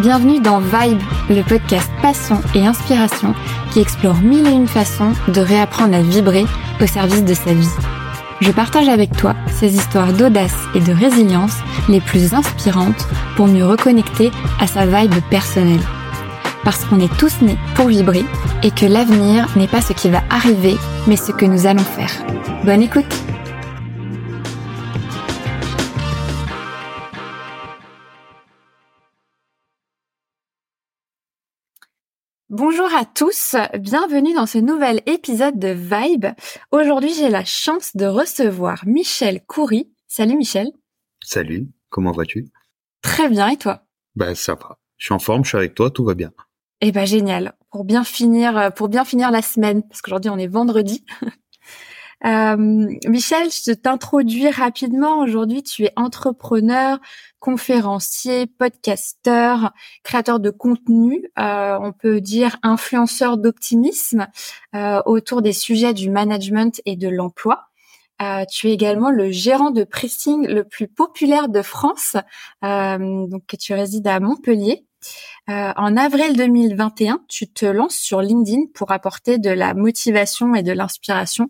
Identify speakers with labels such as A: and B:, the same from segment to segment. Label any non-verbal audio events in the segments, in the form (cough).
A: Bienvenue dans Vibe, le podcast passion et inspiration qui explore mille et une façons de réapprendre à vibrer au service de sa vie. Je partage avec toi ces histoires d'audace et de résilience les plus inspirantes pour mieux reconnecter à sa vibe personnelle. Parce qu'on est tous nés pour vibrer et que l'avenir n'est pas ce qui va arriver, mais ce que nous allons faire. Bonne écoute Bonjour à tous, bienvenue dans ce nouvel épisode de Vibe. Aujourd'hui, j'ai la chance de recevoir Michel Coury. Salut Michel.
B: Salut, comment vas-tu?
A: Très bien, et toi?
B: Ben ça va. Je suis en forme, je suis avec toi, tout va bien.
A: Eh ben génial. Pour bien finir, pour bien finir la semaine, parce qu'aujourd'hui on est vendredi. Euh, Michel, je t'introduis rapidement. Aujourd'hui, tu es entrepreneur, conférencier, podcasteur, créateur de contenu, euh, on peut dire influenceur d'optimisme euh, autour des sujets du management et de l'emploi. Euh, tu es également le gérant de pressing le plus populaire de France, donc tu résides à Montpellier. en avril 2021, tu te lances sur LinkedIn pour apporter de la motivation et de l'inspiration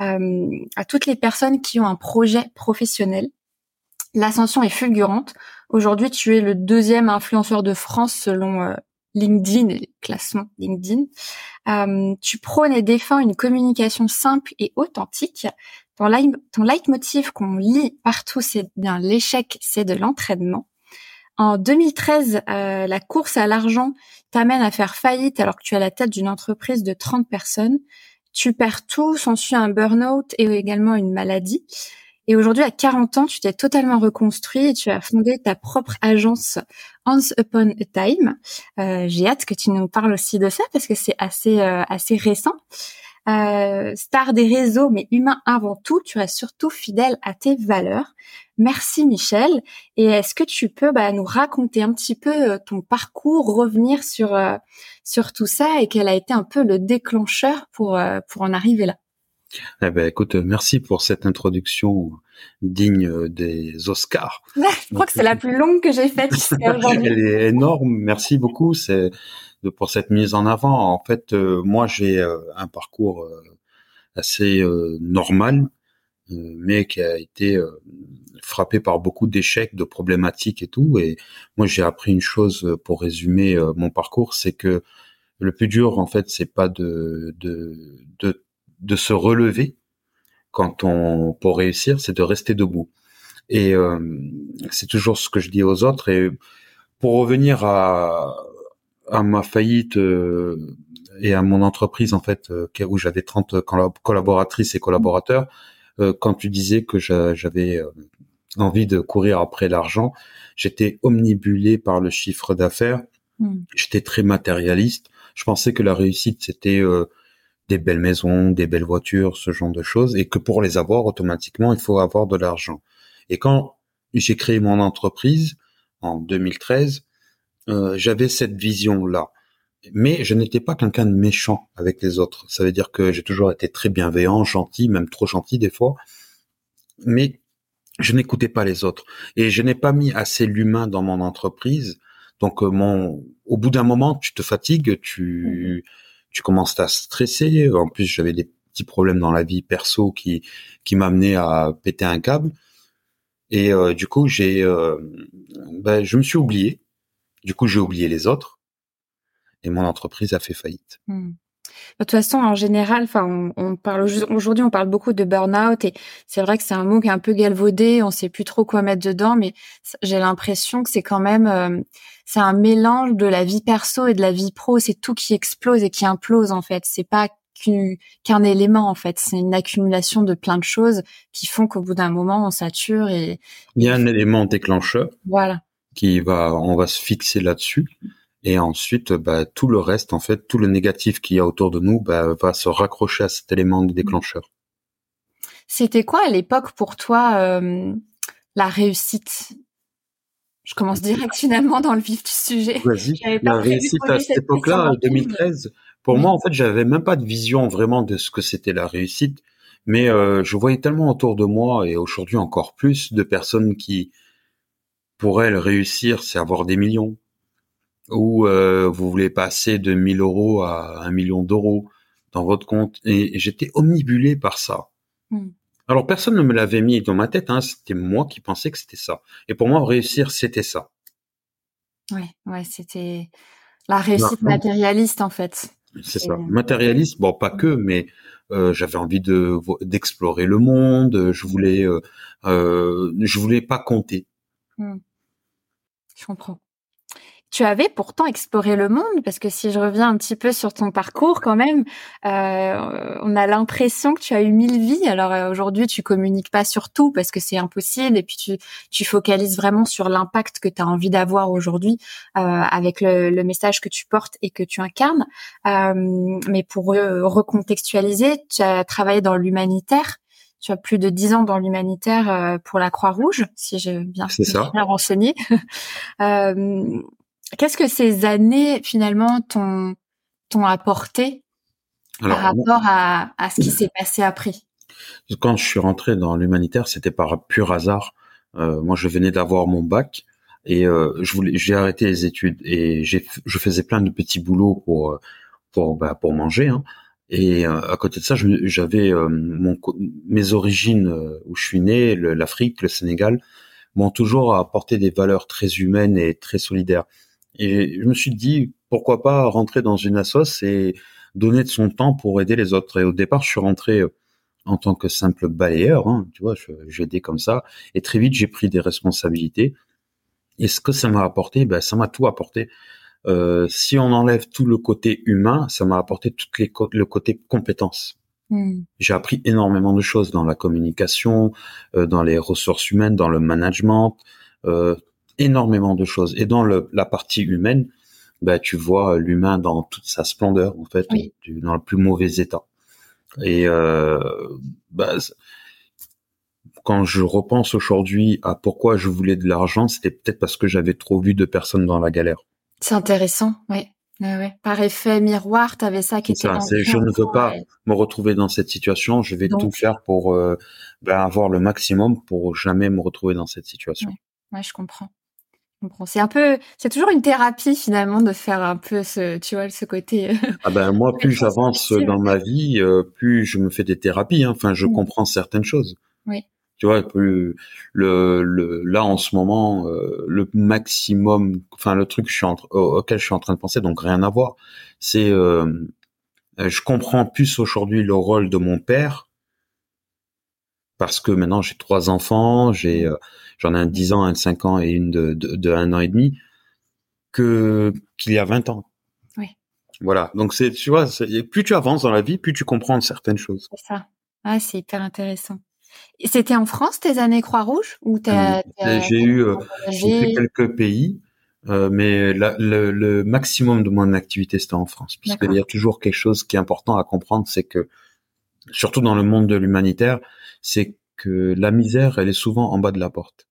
A: à toutes les personnes qui ont un projet professionnel L'ascension est fulgurante. Aujourd'hui, tu es le deuxième influenceur de France selon euh, LinkedIn et classement LinkedIn. Euh, tu prônes et défends une communication simple et authentique. Ton, ton leitmotiv qu'on lit partout, c'est bien l'échec, c'est de l'entraînement. En 2013, euh, la course à l'argent t'amène à faire faillite alors que tu as la tête d'une entreprise de 30 personnes. Tu perds tout, s'ensuit un burn-out et également une maladie. Et aujourd'hui, à 40 ans, tu t'es totalement reconstruit et tu as fondé ta propre agence Once Upon a Time. Euh, J'ai hâte que tu nous parles aussi de ça parce que c'est assez euh, assez récent. Euh, star des réseaux, mais humain avant tout, tu es surtout fidèle à tes valeurs. Merci Michel. Et est-ce que tu peux bah, nous raconter un petit peu euh, ton parcours, revenir sur euh, sur tout ça et quel a été un peu le déclencheur pour pour en arriver là?
B: Eh ben, écoute, merci pour cette introduction digne des Oscars.
A: je crois que c'est la plus longue que j'ai faite (laughs)
B: aujourd'hui. Elle est énorme. Merci beaucoup. C'est pour cette mise en avant. En fait, euh, moi, j'ai euh, un parcours euh, assez normal, mais qui a été frappé par beaucoup d'échecs, de problématiques et tout. Et moi, j'ai appris une chose pour résumer mon parcours, c'est que le plus dur, en fait, c'est pas de, de, de de se relever quand on pour réussir, c'est de rester debout. Et euh, c'est toujours ce que je dis aux autres. Et pour revenir à, à ma faillite euh, et à mon entreprise en fait, euh, où j'avais 30 collaboratrices et collaborateurs, quand tu disais que j'avais envie de courir après l'argent, j'étais omnibulé par le chiffre d'affaires. Hmm. J'étais très matérialiste. Je pensais que la réussite c'était des belles maisons, des belles voitures, ce genre de choses, et que pour les avoir, automatiquement, il faut avoir de l'argent. Et quand j'ai créé mon entreprise en 2013, euh, j'avais cette vision-là. Mais je n'étais pas quelqu'un de méchant avec les autres. Ça veut dire que j'ai toujours été très bienveillant, gentil, même trop gentil des fois. Mais je n'écoutais pas les autres. Et je n'ai pas mis assez l'humain dans mon entreprise. Donc, euh, mon, au bout d'un moment, tu te fatigues, tu, tu commences à stresser. En plus, j'avais des petits problèmes dans la vie perso qui qui m'amenaient à péter un câble. Et euh, du coup, j'ai, euh, ben, je me suis oublié. Du coup, j'ai oublié les autres. Et mon entreprise a fait faillite.
A: Hmm. De toute façon, en général, enfin, on, parle aujourd'hui, on parle beaucoup de burn-out et c'est vrai que c'est un mot qui est un peu galvaudé. On sait plus trop quoi mettre dedans, mais j'ai l'impression que c'est quand même, euh, c'est un mélange de la vie perso et de la vie pro. C'est tout qui explose et qui implose en fait. C'est pas qu'un élément en fait. C'est une accumulation de plein de choses qui font qu'au bout d'un moment, on sature et.
B: Il y a un élément déclencheur.
A: Voilà.
B: Qui va, on va se fixer là-dessus. Et ensuite, bah, tout le reste, en fait, tout le négatif qu'il y a autour de nous, bah, va se raccrocher à cet élément de déclencheur.
A: C'était quoi à l'époque pour toi euh, la réussite? Je commence direct finalement dans le vif du sujet.
B: Vas-y. La réussite à cette époque-là, 2013. Pour moi, en fait, j'avais même pas de vision vraiment de ce que c'était la réussite, mais euh, je voyais tellement autour de moi et aujourd'hui encore plus de personnes qui, pour elles, réussir, c'est avoir des millions, ou vous voulez passer de 1000 euros à un million d'euros dans votre compte. Et, j'étais omnibulé par ça. Hmm. Alors personne ne me l'avait mis dans ma tête, hein, c'était moi qui pensais que c'était ça. Et pour moi, réussir, c'était ça.
A: Ouais, ouais, c'était la réussite matérialiste en fait.
B: C'est ça, matérialiste. Bon, pas que, mais euh, j'avais envie de d'explorer le monde. Je voulais, euh, euh, je voulais pas compter.
A: Hmm. Je comprends tu avais pourtant exploré le monde parce que si je reviens un petit peu sur ton parcours quand même, euh, on a l'impression que tu as eu mille vies. Alors euh, aujourd'hui, tu communiques pas sur tout parce que c'est impossible et puis tu, tu focalises vraiment sur l'impact que tu as envie d'avoir aujourd'hui euh, avec le, le, message que tu portes et que tu incarnes. Euh, mais pour recontextualiser, tu as travaillé dans l'humanitaire. Tu as plus de dix ans dans l'humanitaire euh, pour la Croix-Rouge, si j'ai bien, bien renseigné. (laughs) euh, Qu'est-ce que ces années finalement t'ont apporté par rapport à, à ce qui s'est passé après?
B: Quand je suis rentré dans l'humanitaire, c'était par pur hasard. Euh, moi, je venais d'avoir mon bac et euh, je voulais, j'ai arrêté les études et je faisais plein de petits boulots pour pour bah, pour manger. Hein. Et euh, à côté de ça, j'avais euh, mes origines euh, où je suis né, l'Afrique, le Sénégal, m'ont toujours apporté des valeurs très humaines et très solidaires. Et je me suis dit, pourquoi pas rentrer dans une assoce et donner de son temps pour aider les autres. Et au départ, je suis rentré en tant que simple balayeur, hein, tu vois, j'ai aidé comme ça. Et très vite, j'ai pris des responsabilités. Et ce que ça m'a apporté, ben, ça m'a tout apporté. Euh, si on enlève tout le côté humain, ça m'a apporté tout les le côté compétences. Hmm. J'ai appris énormément de choses dans la communication, euh, dans les ressources humaines, dans le management, euh, énormément de choses. Et dans le, la partie humaine, bah, tu vois l'humain dans toute sa splendeur, en fait, dans le plus mauvais état. Et euh, bah, quand je repense aujourd'hui à pourquoi je voulais de l'argent, c'était peut-être parce que j'avais trop vu de personnes dans la galère.
A: C'est intéressant, oui. Ouais, Par effet miroir, tu avais ça qui était. Ça,
B: je ne veux pas me retrouver dans cette situation. Je vais tout faire pour euh, bah, avoir le maximum pour jamais me retrouver dans cette situation.
A: ouais je comprends. C'est un peu, c'est toujours une thérapie finalement de faire un peu ce, tu vois, ce côté. Euh,
B: ah ben moi, (laughs) plus j'avance dans ma vie, euh, plus je me fais des thérapies. Hein. Enfin, je mmh. comprends certaines choses.
A: Oui.
B: Tu vois, plus le, le là en ce moment, euh, le maximum, enfin le truc je suis auquel je suis en train de penser, donc rien à voir. C'est, je comprends plus aujourd'hui le rôle de mon père parce que maintenant j'ai trois enfants, j'ai j'en ai un de 10 ans, un de 5 ans et une de, de, de 1 an et demi, que qu'il y a 20 ans.
A: Oui.
B: Voilà. Donc c'est, tu vois, plus tu avances dans la vie, plus tu comprends certaines choses.
A: C'est ça. Ah, c'est hyper intéressant. C'était en France tes années Croix-Rouge ou t'as,
B: euh, J'ai eu euh, fait quelques pays, euh, mais le, le, maximum de mon activité c'était en France, puisqu'il y a toujours quelque chose qui est important à comprendre, c'est que surtout dans le monde de l'humanitaire, c'est que la misère, elle est souvent en bas de la porte.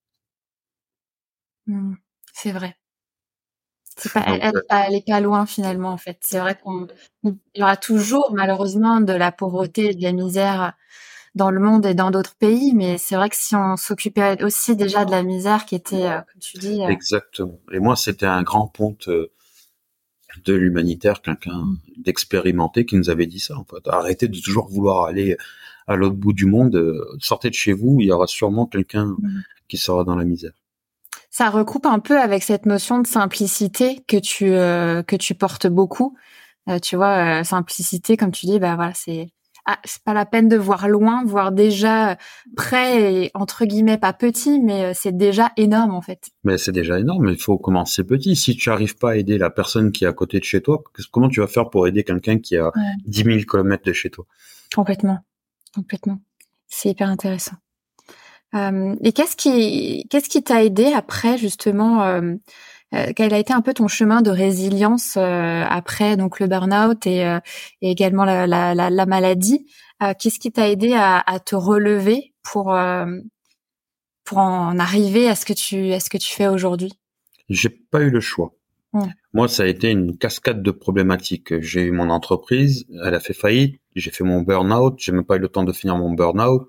A: Mmh. c'est vrai. C'est pas, elle, est pas loin finalement en fait. C'est vrai qu'on il y aura toujours malheureusement de la pauvreté et de la misère dans le monde et dans d'autres pays, mais c'est vrai que si on s'occupait aussi déjà de la misère qui était, euh, comme tu dis.
B: Euh Exactement. Et moi, c'était un grand ponte euh, de l'humanitaire, quelqu'un d'expérimenté qui nous avait dit ça. En fait, arrêtez de toujours vouloir aller à l'autre bout du monde. Sortez de chez vous, il y aura sûrement quelqu'un mmh. qui sera dans la misère
A: ça recoupe un peu avec cette notion de simplicité que tu euh, que tu portes beaucoup. Euh, tu vois, euh, simplicité, comme tu dis, bah voilà, c'est ah, c'est pas la peine de voir loin, voir déjà près et entre guillemets pas petit, mais c'est déjà énorme en fait.
B: Mais c'est déjà énorme. Il faut commencer petit. Si tu arrives pas à aider la personne qui est à côté de chez toi, comment tu vas faire pour aider quelqu'un qui a dix 10 000 kilomètres de chez toi?
A: Complètement, complètement. C'est hyper intéressant. Euh, et qu'est-ce qui qu'est-ce qui t'a aidé après justement euh, euh, Quel a été un peu ton chemin de résilience après donc le burn-out et, et également la, la, la, maladie? Qu'est-ce qui t'a aidé à, à, te relever pour pour en arriver à ce que tu à ce que tu fais aujourd'hui?
B: J'ai pas eu le choix. Mmh. Moi, ça a été une cascade de problématiques. J'ai eu mon entreprise, elle a fait faillite. J'ai fait mon burn-out. J'ai même pas eu le temps de finir mon burn-out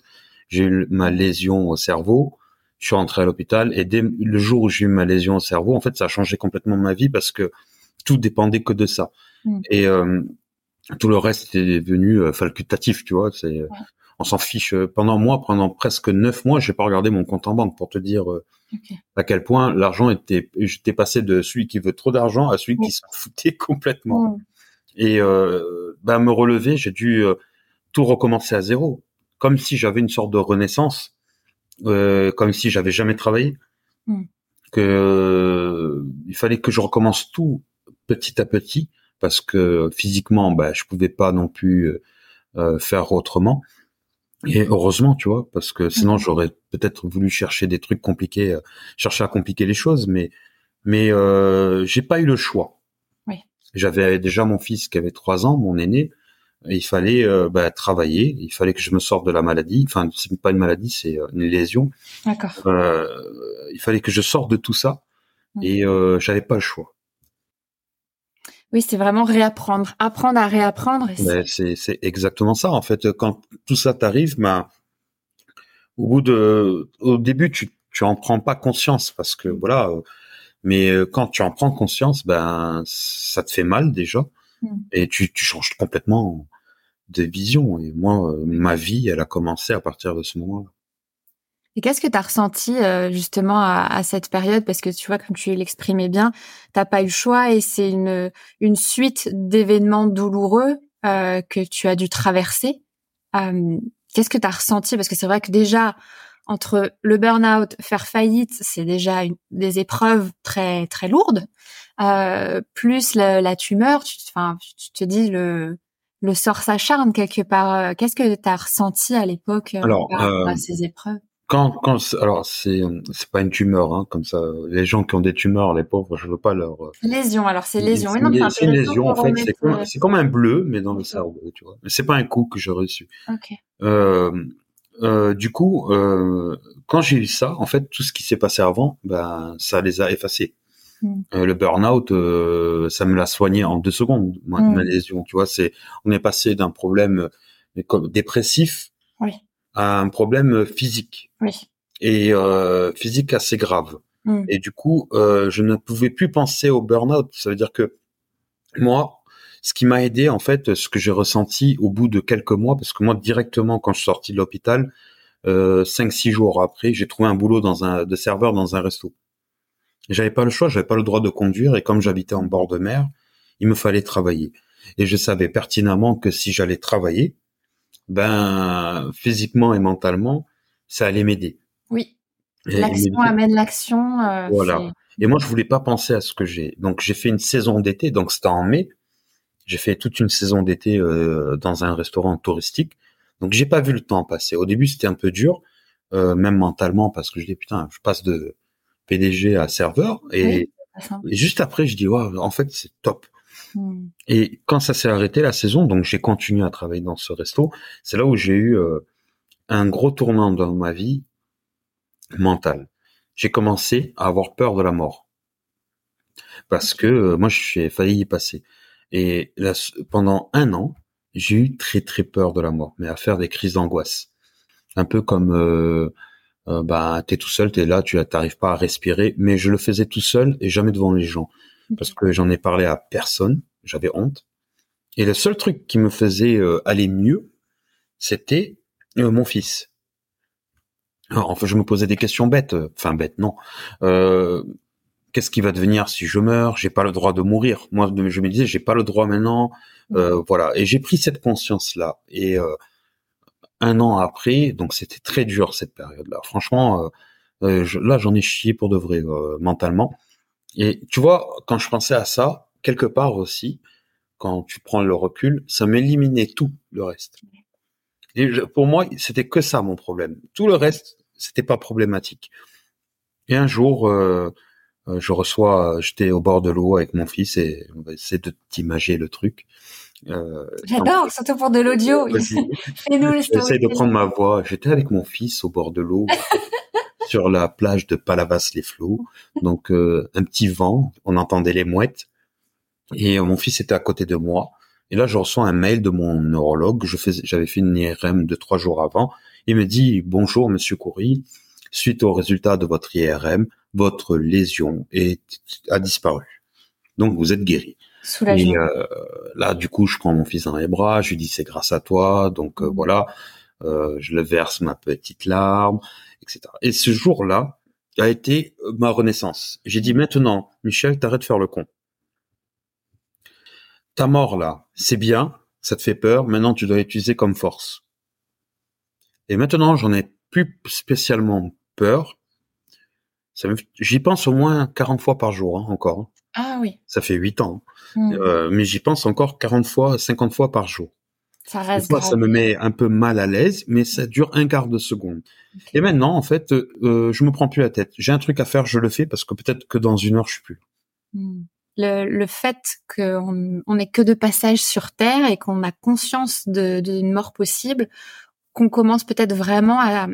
B: j'ai eu ma lésion au cerveau, je suis rentré à l'hôpital et dès le jour où j'ai eu ma lésion au cerveau, en fait, ça a changé complètement ma vie parce que tout dépendait que de ça. Mm. Et euh, tout le reste est devenu euh, facultatif, tu vois. C'est, on s'en fiche. Pendant moi, pendant presque neuf mois, j'ai pas regardé mon compte en banque pour te dire euh, à quel point l'argent était. J'étais passé de celui qui veut trop d'argent à celui qui s'en foutait complètement. Et euh, bah, me relever, j'ai dû tout recommencer à zéro, comme si j'avais une sorte de renaissance, comme si j'avais jamais travaillé. Mm. Que il fallait que je recommence tout petit à petit parce que physiquement, bah, je pouvais pas non plus euh, euh, faire autrement. Et heureusement, tu vois, parce que sinon mhm. j'aurais peut-être voulu chercher des trucs compliqués, euh, chercher à compliquer les choses, mais mais euh, j'ai pas eu le choix. Oui. J'avais déjà mon fils qui avait trois ans, mon aîné. Il fallait bah, travailler, il fallait que je me sorte de la maladie. Enfin, c'est pas une maladie, c'est une lésion. D'accord. il fallait que je sorte de tout ça, et j'avais pas le choix.
A: Oui, c'est vraiment réapprendre, apprendre à réapprendre.
B: Ben, c'est c'est exactement ça en fait. Quand tout ça t'arrive, ben au bout de, au début tu tu en prends pas conscience parce que voilà, euh, mais euh, quand tu en prends conscience, ben ça te fait mal déjà hmm. et tu tu changes complètement de vision. Et moi, euh, ma vie, elle a commencé à partir de ce moment-là.
A: Et qu'est-ce que tu as ressenti euh, justement à, à, cette période? Parce que tu vois, comme tu l'exprimais bien, t'as pas eu le choix et c'est une, une suite d'événements douloureux euh, que tu as dû traverser. Euh, qu'est-ce que tu as ressenti? Parce que c'est vrai que déjà, entre le burn-out, faire faillite, c'est déjà une, des épreuves très très lourdes. Euh, plus la, la tumeur, tu, enfin, tu te dis le le sort s'acharne quelque part. Qu'est-ce que tu as ressenti à l'époque par rapport à ces épreuves?
B: quand, quand, alors c'est, c'est pas une tumeur, hein, comme ça. Les gens qui ont des tumeurs, les pauvres, je veux pas leur. Euh,
A: lésion, alors c'est lésion. C'est,
B: une lésion en fait. C'est comme, c'est comme un bleu, mais dans le cerveau, tu vois. Mais c'est pas un coup que j'ai reçu. Okay. Euh, euh, du coup, euh, quand j'ai eu ça, en fait, tout ce qui s'est passé avant, ben, ça les a effacés. Euh, le burn-out, euh, ça me l'a soigné en deux secondes, moi, hmm. ma lésion. Tu vois, c'est, on est passé d'un problème dépressif oui à un problème physique. Oui. Et euh, physique assez grave. Mm. Et du coup, euh, je ne pouvais plus penser au burn-out. Ça veut dire que moi, ce qui m'a aidé, en fait, ce que j'ai ressenti au bout de quelques mois, parce que moi, directement, quand je suis sorti de l'hôpital, euh, cinq, six jours après, j'ai trouvé un boulot dans un de serveur dans un resto. J'avais pas le choix, j'avais pas le droit de conduire, et comme j'habitais en bord de mer, il me fallait travailler. Et je savais pertinemment que si j'allais travailler, ben physiquement et mentalement, ça allait m'aider.
A: Oui. L'action amène l'action. Euh,
B: voilà. Et moi, je voulais pas penser à ce que j'ai. Donc, j'ai fait une saison d'été. Donc, c'était en mai. J'ai fait toute une saison d'été euh, dans un restaurant touristique. Donc, j'ai pas vu le temps passer. Au début, c'était un peu dur, euh, même mentalement, parce que je dis putain, je passe de PDG à serveur. Et, juste après, je dis ouais, en fait, c'est top. Hmm. Et quand ça s'est arrêté la saison, donc j'ai continué à travailler dans ce resto. C'est là où j'ai eu euh, un gros tournant dans ma vie mentale. J'ai commencé à avoir peur de la mort parce que euh, moi j'ai failli y passer. Et là, pendant un an, j'ai eu très très peur de la mort, mais à faire des crises d'angoisse, un peu comme euh, euh, bah t'es tout seul, t'es là, tu n'arrives pas à respirer, mais je le faisais tout seul et jamais devant les gens parce que j'en ai parlé à personne, j'avais honte. Et le seul truc qui me faisait euh, aller mieux, c'était euh, mon fils. Alors, enfin, je me posais des questions bêtes, euh, enfin bêtes, non. Qu'est-ce qui va devenir si je meurs? J'ai pas le droit de mourir. Moi, je me disais, j'ai pas le droit maintenant. voilà. Et j'ai pris cette conscience-là. Et un an après, donc c'était très dur cette période-là. Franchement, là, j'en ai chié pour de vrai mentalement. Et tu vois, quand je pensais à ça, quelque part aussi, quand tu prends le recul, ça m'éliminait tout le reste. Et pour moi, c'était que ça mon problème. Tout le reste, c'était pas problématique. Et un jour, euh, euh je reçois, j'étais au bord de l'eau avec mon fils et on va essayer de t'imager le truc.
A: Euh, J'adore, surtout pour de l'audio.
B: J'essaie (laughs) de prendre ma voix. J'étais avec mon fils au bord de l'eau. (laughs) sur la plage de Palavas-les-Flots. Donc euh, un petit vent, on entendait les mouettes. Et mon fils était à côté de moi. Et là, je reçois un mail de mon neurologue. J'avais fait une IRM de trois jours avant. Il me dit bonjour, Monsieur Coury. Suite au résultat de votre IRM, votre lésion est, a disparu. Donc vous êtes guéri.
A: Soulagement.
B: Et euh, là, du coup, je prends mon fils dans les bras, je lui dis c'est grâce à toi, donc euh,
A: Mhm.
B: voilà, euh, je le verse ma petite larme, etc. Et ce jour-là a été ma renaissance. J'ai dit maintenant, Michel, t'arrêtes de faire le con. Ta mort là, c'est bien, ça te fait peur, maintenant tu dois l'utiliser comme force. Et maintenant, j'en ai plus spécialement peur. J'y pense au moins 40 fois par jour, hein, encore. Hein.
A: Ah oui.
B: Ça fait 8 ans.
A: Hmm.
B: Euh, mais j'y pense encore 40 fois, 50 fois par jour.
A: ça reste
B: ça me met un peu mal à l'aise, mais ça dure un quart de seconde. Et maintenant, en fait, euh, je me prends plus la tête. J'ai un truc à faire, je le fais parce que peut-être que dans une heure, je suis plus.
A: Hmm. Le, le fait qu'on on n'est que de passage sur Terre et qu'on a conscience de- d'une mort possible, qu'on commence peut-être vraiment à,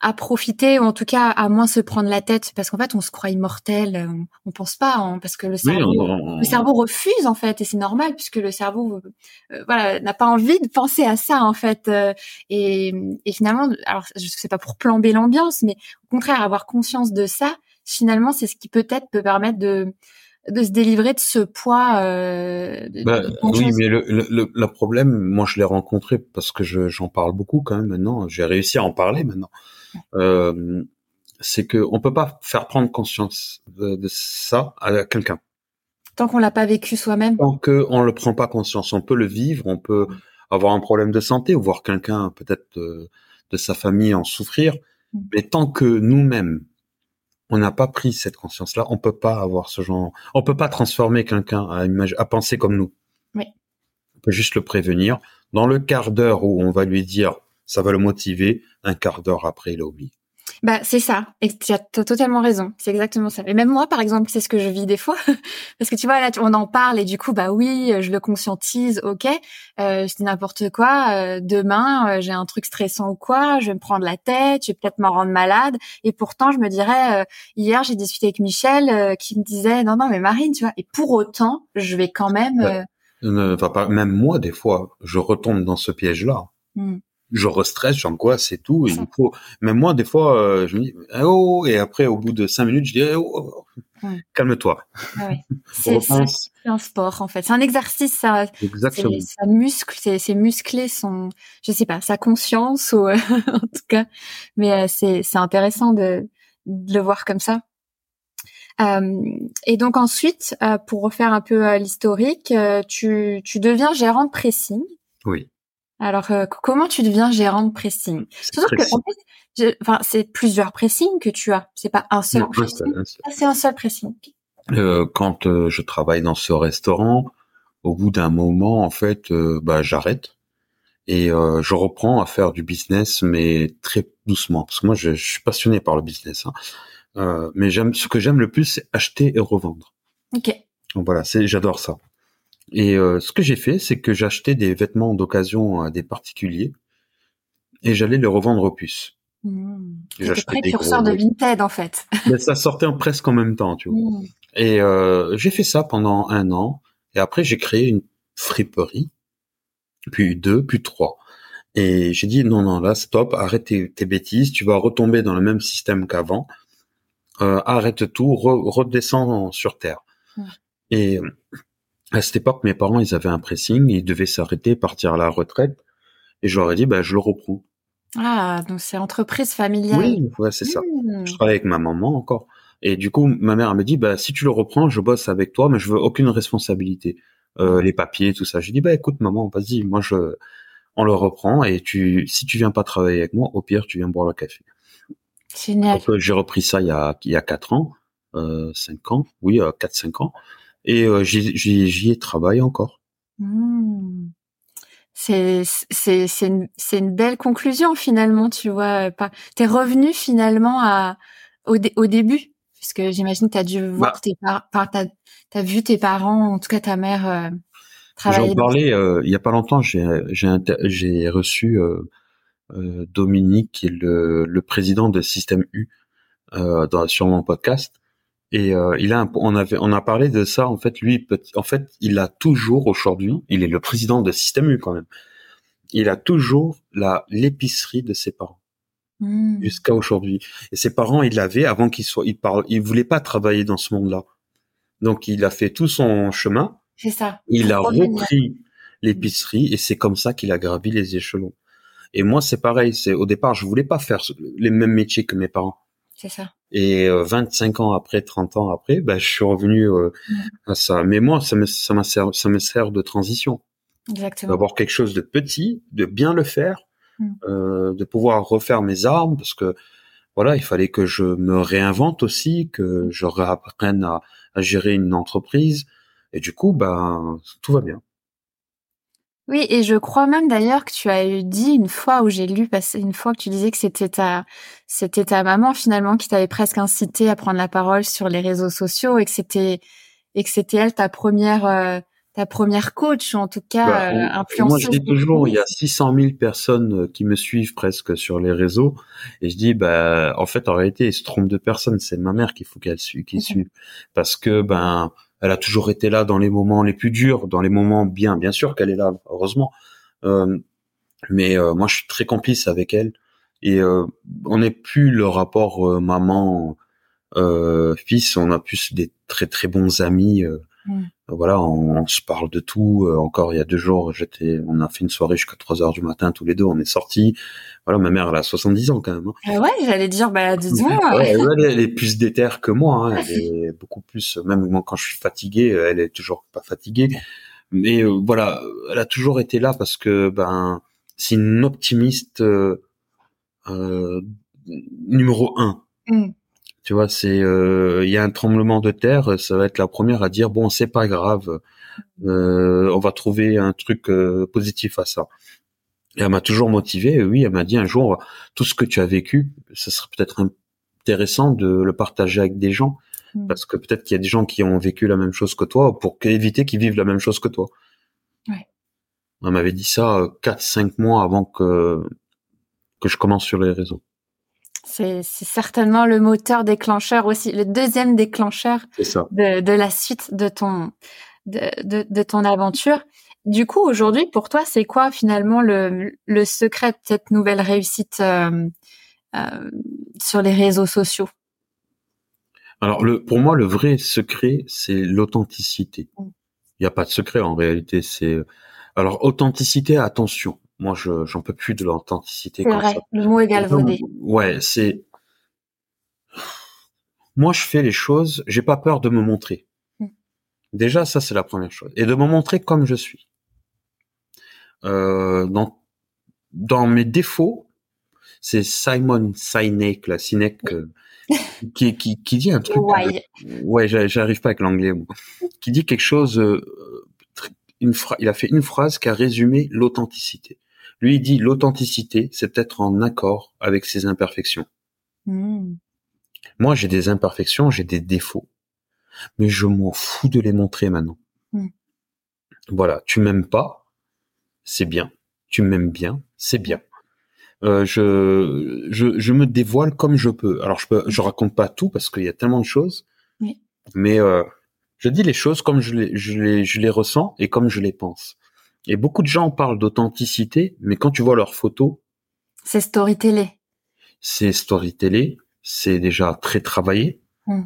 A: à profiter ou en tout cas à moins se prendre la tête parce qu'en fait on se croit immortel, euh, on, pense pas hein, parce que le cerveau,
B: on-
A: le cerveau refuse en fait et c'est normal puisque le cerveau euh, voilà n'a pas envie de penser à ça en fait euh, et, et finalement alors je sais pas pour plomber l'ambiance mais au contraire avoir conscience de ça finalement c'est ce qui peut-être peut permettre de de se délivrer de ce poids euh, de,
B: Bah,
A: de
B: oui, mais le, le, le- problème, moi, je l'ai rencontré parce que je- j'en parle beaucoup quand même maintenant. J'ai réussi à en parler maintenant. Euh, c'est que on peut pas faire prendre conscience de, de ça à quelqu'un.
A: tant qu'on l'a pas vécu soi-même
B: Tant que on le prend pas conscience, on peut le vivre, on peut avoir un problème de santé ou voir quelqu'un peut-être de, de sa famille en souffrir,
A: Mm.
B: mais tant que nous-mêmes on n'a pas pris cette conscience-là, on peut pas avoir ce genre, on peut pas transformer quelqu'un à penser comme nous.
A: Oui.
B: On peut juste le prévenir. Dans le quart d'heure où on va lui dire, ça va le motiver, un quart d'heure après, il a oublié.
A: Bah, c'est ça. Et tu as totalement raison. C'est exactement ça. Et même moi, par exemple, c'est ce que je vis des fois. (laughs) Parce que tu vois, là, on en parle et du coup, bah oui, je le conscientise, ok. Euh, je dis n'importe quoi. euh, demain, euh, j'ai un truc stressant ou quoi, je vais me prendre la tête, je vais peut-être m'en rendre malade. Et pourtant, je me dirais, euh, hier, j'ai discuté avec Michel qui me disait, non, non, mais Marine, tu vois. Et pour autant, je vais quand même... euh,
B: Ne pas, même moi, des fois, je retombe dans ce piège-là.
A: hmm.
B: Je restresse, j'angoisse, c'est tout. Et faut, même moi, des fois, euh, je me dis, eh oh, et après, au bout de cinq minutes, je dis, eh oh,
A: Ouais.
B: calme-toi.
A: Ah ouais. (laughs) C'est un sport, en fait. C'est un exercice, ça.
B: Exactement.
A: C'est- ça muscle, c'est c'est muscler son, je sais pas, sa conscience ou euh, (laughs) en tout cas. Mais euh, c'est c'est intéressant de, de le voir comme ça. Euh, et donc ensuite, euh, pour refaire un peu euh, l'historique, tu tu deviens gérant de pressing.
B: Oui.
A: Alors euh, comment tu deviens gérant de pressing?
B: C'est
A: Surtout
B: très
A: que en fait, je- enfin c'est plusieurs pressings que tu as. C'est pas un seul
B: Non,
A: pressing. Ah, c'est un seul pressing.
B: Euh, quand euh, je travaille dans ce restaurant, au bout d'un moment, en fait, euh, bah, j'arrête et euh, je reprends à faire du business, mais très doucement, parce que moi, je, je suis passionné par le business. hein. Mais j'aime, ce que j'aime le plus, c'est acheter et revendre.
A: Ok.
B: Donc voilà, c'est, j'adore ça. Et euh, ce que j'ai fait, c'est que j'achetais des vêtements d'occasion à des particuliers et j'allais les revendre aux puces.
A: Mmh.
B: J'achetais des
A: précurseur
B: gros-
A: de Vinted en fait. (laughs)
B: Mais ça sortait en- presque en même temps, tu vois.
A: Mmh.
B: Et euh, j'ai fait ça pendant un an. Et après, j'ai créé une friperie, puis deux, puis trois. Et j'ai dit non, non, là, stop, arrête tes, tes bêtises. Tu vas retomber dans le même système qu'avant. Euh, arrête tout, re- redescends sur terre.
A: Ouais.
B: Et à cette époque, mes parents, ils avaient un pressing, ils devaient s'arrêter, partir à la retraite. Et je leur ai dit, bah, je le reprends.
A: Ah, donc c'est entreprise familiale.
B: Oui, ouais, c'est ça.
A: Mmh.
B: Je travaille avec ma maman encore. Et du coup, ma mère me dit, bah, si tu le reprends, je bosse avec toi, mais je veux aucune responsabilité. Euh, les papiers, tout ça. J'ai dit, bah, écoute, maman, vas-y, moi, je, on le reprend et tu, si tu viens pas travailler avec moi, au pire, tu viens boire le café.
A: Génial.
B: Euh, j'ai repris ça il y a, il y a quatre ans, euh, cinq ans, oui, euh, quatre, cinq ans. Et euh, j'y, ai travaillé encore.
A: Mmh. C'est une belle conclusion finalement, tu vois. Pas t'es revenu finalement à au dé- au début, puisque j'imagine t'as dû voir
B: Bah.
A: tes parents, enfin, t'as t'as vu tes parents, en tout cas ta mère euh, travailler.
B: J'en parlais euh, il y a pas longtemps. J'ai reçu euh, euh, Dominique, qui est le, le président de Système U, euh, dans, sur mon podcast. Et euh, il a un- on avait on a parlé de ça en fait lui en fait il a toujours aujourd'hui il est le président de Système U quand même il a toujours la l'épicerie de ses parents
A: Mmh.
B: jusqu'à aujourd'hui et ses parents ils l'avaient avant qu'il soit il parle il voulait pas travailler dans ce monde là Donc il a fait tout son chemin.
A: C'est ça.
B: Il a repris l'épicerie et c'est comme ça qu'il a gravi les échelons. Et moi c'est pareil, c'est au départ je voulais pas faire les mêmes métiers que mes parents.
A: C'est ça.
B: Et 25 euh, ans après, 30 ans après, ben, je suis revenu euh, à ça. Mais moi, ça me, ça me sert, ça me sert de transition.
A: Exactement.
B: D'avoir quelque chose de petit, de bien le faire, mm. euh, de pouvoir refaire mes armes, parce que voilà, il fallait que je me réinvente aussi, que je réapprenne à, à gérer une entreprise. Et du coup, ben, tout va bien.
A: Oui, et je crois même d'ailleurs que tu as dit une fois où j'ai lu une fois que tu disais que c'était ta c'était ta maman finalement qui t'avait presque incité à prendre la parole sur les réseaux sociaux et que c'était et que c'était elle ta première euh, ta première coach en tout cas bah, euh, influenceuse.
B: Moi je dis toujours il y a 600 000 personnes euh, qui me suivent presque sur les réseaux et je dis bah en fait en réalité ils se trompent de personne. C'est ma mère qu'il faut qu'elle suive qui suive. Parce que ben elle a toujours été là dans les moments les plus durs, dans les moments bien, bien sûr qu'elle est là, heureusement. Euh, mais euh, moi, je suis très complice avec elle et euh, on n'est plus le rapport maman fils, on a plus des très très bons amis. Mm. Voilà, on, se parle de tout. Euh, encore il y a deux jours, j'étais, on a fait une soirée jusqu'à 3 heures du matin tous les deux. On est sortis. Voilà, ma mère elle a 70 ans quand même. Hein.
A: Ah ouais, j'allais dire, bah dis-moi. (laughs)
B: elle, est plus déter que moi. Hein. Elle est beaucoup plus. Même moi quand je suis fatigué, elle est toujours pas fatiguée. Mais euh, voilà, elle a toujours été là parce que ben c'est une optimiste euh, euh numéro un. Mm. Tu vois, c'est euh, il y a un tremblement de terre, ça va être la première à dire bon, c'est pas grave, euh, on va trouver un truc euh, positif à ça. Et elle m'a toujours motivé. Oui, elle m'a dit un jour tout ce que tu as vécu, ce serait peut-être intéressant de le partager avec des gens mmh. parce que peut-être qu'il y a des gens qui ont vécu la même chose que toi pour éviter qu'ils vivent la même chose que toi.
A: Ouais.
B: Elle m'avait dit ça quatre cinq mois avant que que je commence sur les réseaux.
A: C'est certainement le moteur déclencheur aussi, le deuxième déclencheur de, de, la suite de ton de, de, de ton aventure. Du coup, aujourd'hui, pour toi, c'est quoi finalement le, le secret de cette nouvelle réussite euh, euh, sur les réseaux sociaux?
B: Alors, le, pour moi, le vrai secret, c'est l'authenticité. Mm. Il n'y a pas de secret en réalité. C'est alors authenticité. Attention, moi, je j'en peux plus de l'authenticité.
A: C'est vrai, le mot est galvaudé.
B: Ouais, c'est. Moi, je fais les choses. J'ai pas peur de me montrer. Hmm. Déjà, ça c'est la première chose, et de me montrer comme je suis. Euh, dans dans mes défauts, c'est Simon Sinek, la Sinek, euh, qui, qui, qui dit un truc.
A: Ouais,
B: ouais j'arrive pas avec l'anglais. Qui dit quelque chose. Euh, une il a fait une phrase qui a résumé l'authenticité. Lui, il dit l'authenticité, c'est être en accord avec ses imperfections. Hmm. Moi, j'ai des imperfections, j'ai des défauts, mais je m'en fous de les montrer maintenant. Hmm. Voilà, tu m'aimes pas, c'est bien. Tu m'aimes bien, c'est bien. Euh, je, je, je me dévoile comme je peux. Alors je peux, je raconte pas tout parce qu'il y a tellement de choses, mais euh, je dis les choses comme je les, je les, je les ressens et comme je les pense. Et beaucoup de gens parlent d'authenticité, mais quand tu vois leurs photos,
A: c'est storytellé.
B: C'est storytellé, c'est déjà très travaillé. Hmm.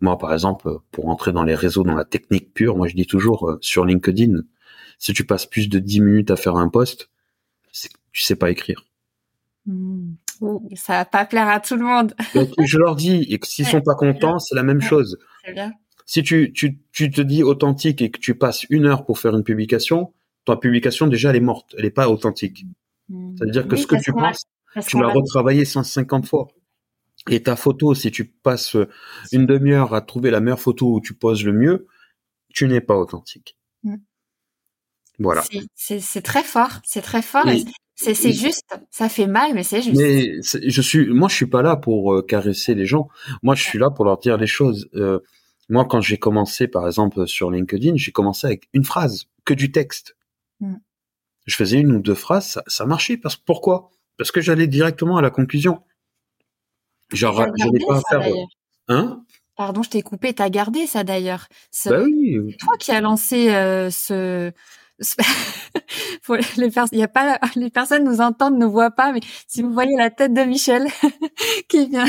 B: Moi, par exemple, pour entrer dans les réseaux, dans la technique pure, moi je dis toujours euh, sur LinkedIn, si tu passes plus de 10 minutes à faire un post, tu sais pas écrire.
A: Hmm. Ça va pas plaire à tout le monde.
B: je leur dis, et que s'ils sont pas contents, c'est la même chose.
A: Bien.
B: Si tu, tu, tu te dis authentique et que tu passes une heure pour faire une publication, ta publication déjà elle est morte, elle est pas authentique. Hmm. C'est-à-dire que ce que tu penses, tu l'as retravaillé 150 fois. Et ta photo, si tu passes une demi-heure à trouver la meilleure photo où tu poses le mieux, tu n'es pas authentique. Hmm. Voilà.
A: C'est très fort, c'est très fort. C'est juste, ça fait mal, mais c'est juste.
B: Mais je suis, moi, je suis pas là pour euh, caresser les gens. Moi, je suis là pour leur dire les choses. Euh, moi, quand j'ai commencé, par exemple, sur LinkedIn, j'ai commencé avec une phrase, que du texte. Mm. Je faisais une ou deux phrases, ça, marchait. Parce pourquoi? Parce que j'allais directement à la conclusion. Genre, j'allais pas faire. Hein?
A: Pardon, je t'ai coupé. T'as gardé ça d'ailleurs.
B: Bah oui.
A: C'est toi qui as lancé euh, ce. (laughs) les il y a pas les personnes nous entendent ne voient pas mais si vous voyez la tête de Michel (laughs) qui vient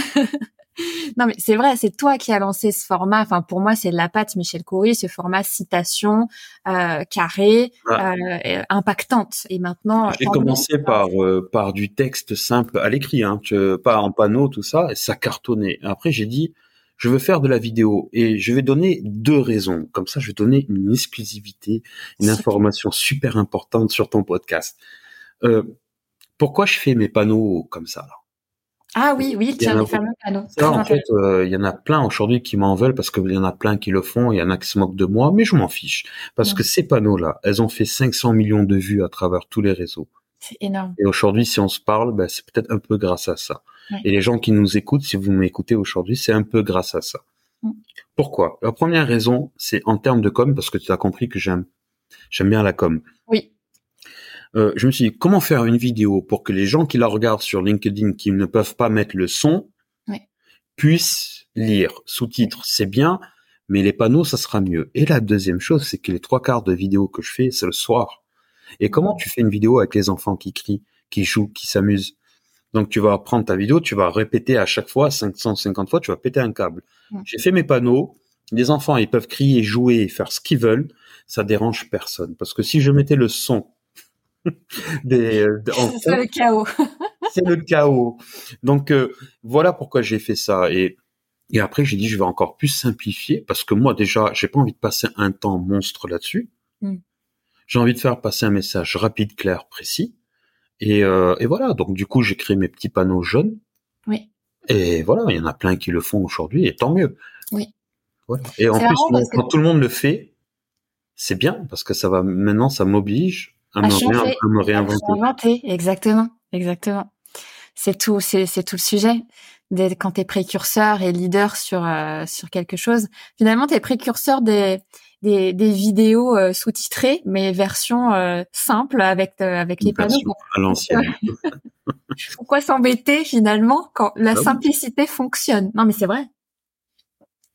A: non, mais c'est vrai, c'est toi qui as lancé ce format. Enfin, pour moi, c'est de la patte Michel Coury, ce format citation euh, carré, euh, impactante. Et maintenant,
B: j'ai commencé par euh, par du texte simple à l'écrit, hein, pas en panneau, tout ça, et ça cartonnait. Après, j'ai dit, je veux faire de la vidéo et je vais donner deux raisons. Comme ça, je vais donner une exclusivité, une information super importante sur ton podcast. Euh, pourquoi je fais mes panneaux comme ça là?
A: Ah oui, oui, tiens, les fameux panneaux.
B: en fait, euh, il y en a plein aujourd'hui qui m'en veulent parce qu'il y en a plein qui le font, il y en a qui se moquent de moi, mais je m'en fiche. Parce que ces panneaux-là, elles ont fait 500 millions de vues à travers tous les réseaux.
A: C'est énorme.
B: Et aujourd'hui, si on se parle, ben, c'est peut-être un peu grâce à ça. Et les gens qui nous écoutent, si vous m'écoutez aujourd'hui, c'est un peu grâce à ça. Mm. Pourquoi? La première raison, c'est en termes de com, parce que tu as compris que j'aime j'aime bien la com.
A: Oui.
B: Euh, je me suis dit comment faire une vidéo pour que les gens qui la regardent sur LinkedIn, qui ne peuvent pas mettre le son, puissent lire. Sous-titres, c'est bien, mais les panneaux, ça sera mieux. Et la deuxième chose, c'est que les trois quarts de vidéos que je fais, c'est le soir. Et comment tu fais une vidéo avec les enfants qui crient, qui jouent, qui s'amusent? Donc tu vas prendre ta vidéo, tu vas répéter à chaque fois 550 fois, tu vas péter un câble. J'ai fait mes panneaux. Les enfants, ils peuvent crier, jouer, faire ce qu'ils veulent. Ça dérange personne. Parce que si je mettais le son (laughs)
A: des, euh, c'est le chaos. (laughs)
B: c'est le chaos. Donc euh, voilà pourquoi j'ai fait ça. Et, et après j'ai dit je vais encore plus simplifier parce que moi déjà j'ai pas envie de passer un temps monstre là-dessus. Hmm. J'ai envie de faire passer un message rapide, clair, précis. Et, euh, et voilà. Donc du coup j'ai créé mes petits panneaux jaunes.
A: Oui.
B: Et voilà, il y en a plein qui le font aujourd'hui et tant mieux.
A: Oui.
B: Voilà. Et en plus, quand tout le monde le fait, c'est bien parce que ça va maintenant, ça m'oblige à, me, réinventer.
A: Exactement, exactement. C'est tout, c'est, tout le sujet. quand tu es précurseur et leader sur euh, sur quelque chose, finalement, tu es précurseur des, des, des vidéos euh, sous-titrées, mais version euh, simple avec avec les panneaux.
B: À l'ancienne. (laughs)
A: Pourquoi s'embêter finalement quand la ah simplicité fonctionne? Non, mais c'est vrai.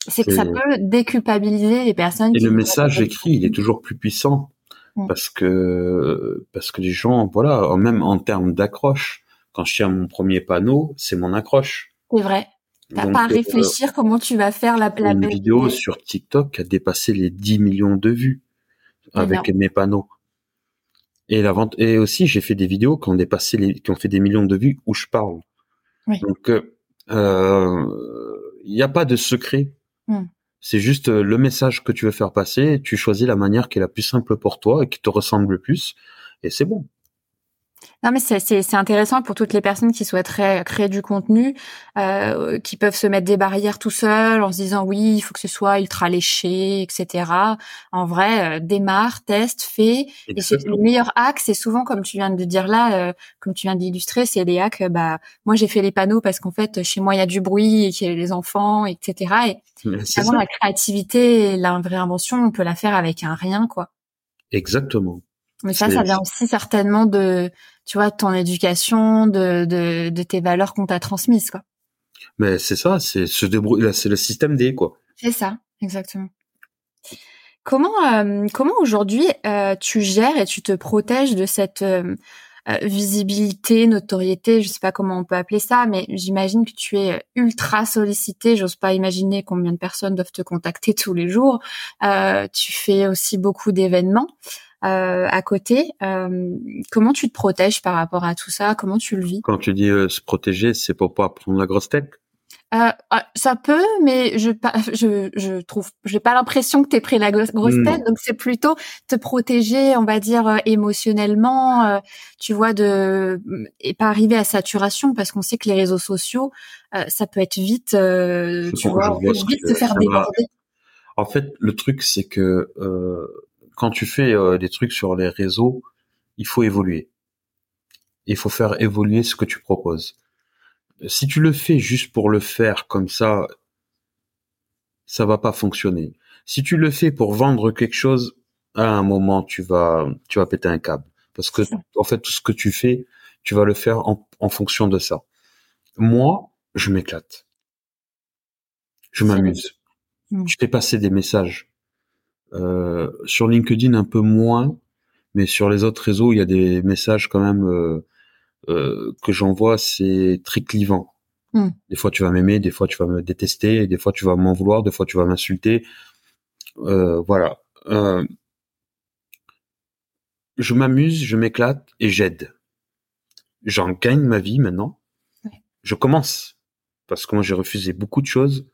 A: C'est que ça peut déculpabiliser les personnes.
B: Et le message écrit, il est toujours plus puissant. Mm. parce que parce que les gens, voilà, même en termes d'accroche, quand je tiens mon premier panneau, c'est mon accroche.
A: C'est vrai. T'as pas à euh, réfléchir comment tu vas faire la, la
B: une vidéo sur TikTok a dépassé les 10 millions de vues avec mes panneaux. Et la vente et aussi j'ai fait des vidéos qui ont dépassé les qui ont fait des millions de vues où je parle. Donc il euh, n'y a pas de secret. Mm. C'est juste euh, le message que tu veux faire passer, tu choisis la manière qui est la plus simple pour toi et qui te ressemble le plus, et c'est bon.
A: Non, mais c'est intéressant pour toutes les personnes qui souhaiteraient créer du contenu, euh, qui peuvent se mettre des barrières tout seuls en se disant oui, il faut que ce soit ultra léché, etc. En vrai, euh, démarre, teste, fais. Et c'est le meilleur hack, c'est souvent comme tu viens de dire là, euh, comme tu viens d'illustrer, c'est les hacks. Bah, moi j'ai fait les panneaux parce qu'en fait chez moi il y a du bruit et qu'il y a les enfants, etc. Et vraiment la créativité, la vraie invention, on peut la faire avec un rien, quoi.
B: Exactement.
A: Mais ça, ça vient aussi certainement de, tu vois, ton éducation, de, de, de tes valeurs qu'on t'a transmises, quoi.
B: Mais c'est ça, c'est se débrouiller, c'est le système D, quoi.
A: C'est ça, exactement. Comment, euh, comment aujourd'hui euh, tu gères et tu te protèges de cette euh, visibilité, notoriété, je sais pas comment on peut appeler ça, mais j'imagine que tu es ultra sollicité. J'ose pas imaginer combien de personnes doivent te contacter tous les jours. tu fais aussi beaucoup d'événements. Euh, à côté. Euh, comment tu te protèges par rapport à tout ça? Comment tu le vis?
B: Quand tu dis euh, se protéger, c'est pour pas prendre la grosse tête?
A: Euh, ah, ça peut, mais je je je trouve j'ai pas l'impression que tu pris la grosse tête, donc c'est plutôt te protéger, on va dire émotionnellement, tu vois, de et pas arriver à saturation parce qu'on sait que les réseaux sociaux, ça peut être vite, tu vois, vite se faire déborder.
B: En fait, le truc c'est que quand tu fais euh, des trucs sur les réseaux, il faut évoluer. Il faut faire évoluer ce que tu proposes. Si tu le fais juste pour le faire comme ça, ça va pas fonctionner. Si tu le fais pour vendre quelque chose, à un moment tu vas tu vas péter un câble parce que en fait tout ce que tu fais, tu vas le faire en, en fonction de ça. Moi, je m'éclate. Je m'amuse. Mm. Je fais passer des messages. Euh, sur LinkedIn un peu moins, mais sur les autres réseaux, il y a des messages quand même euh, euh, que j'envoie, c'est très clivant.
A: Hmm.
B: Des fois tu vas m'aimer, des fois tu vas me détester, des fois tu vas m'en vouloir, des fois tu vas m'insulter. Euh, voilà. Euh, je m'amuse, je m'éclate et j'aide. J'en gagne ma vie maintenant.
A: Ouais.
B: Je commence parce que moi j'ai refusé beaucoup de choses.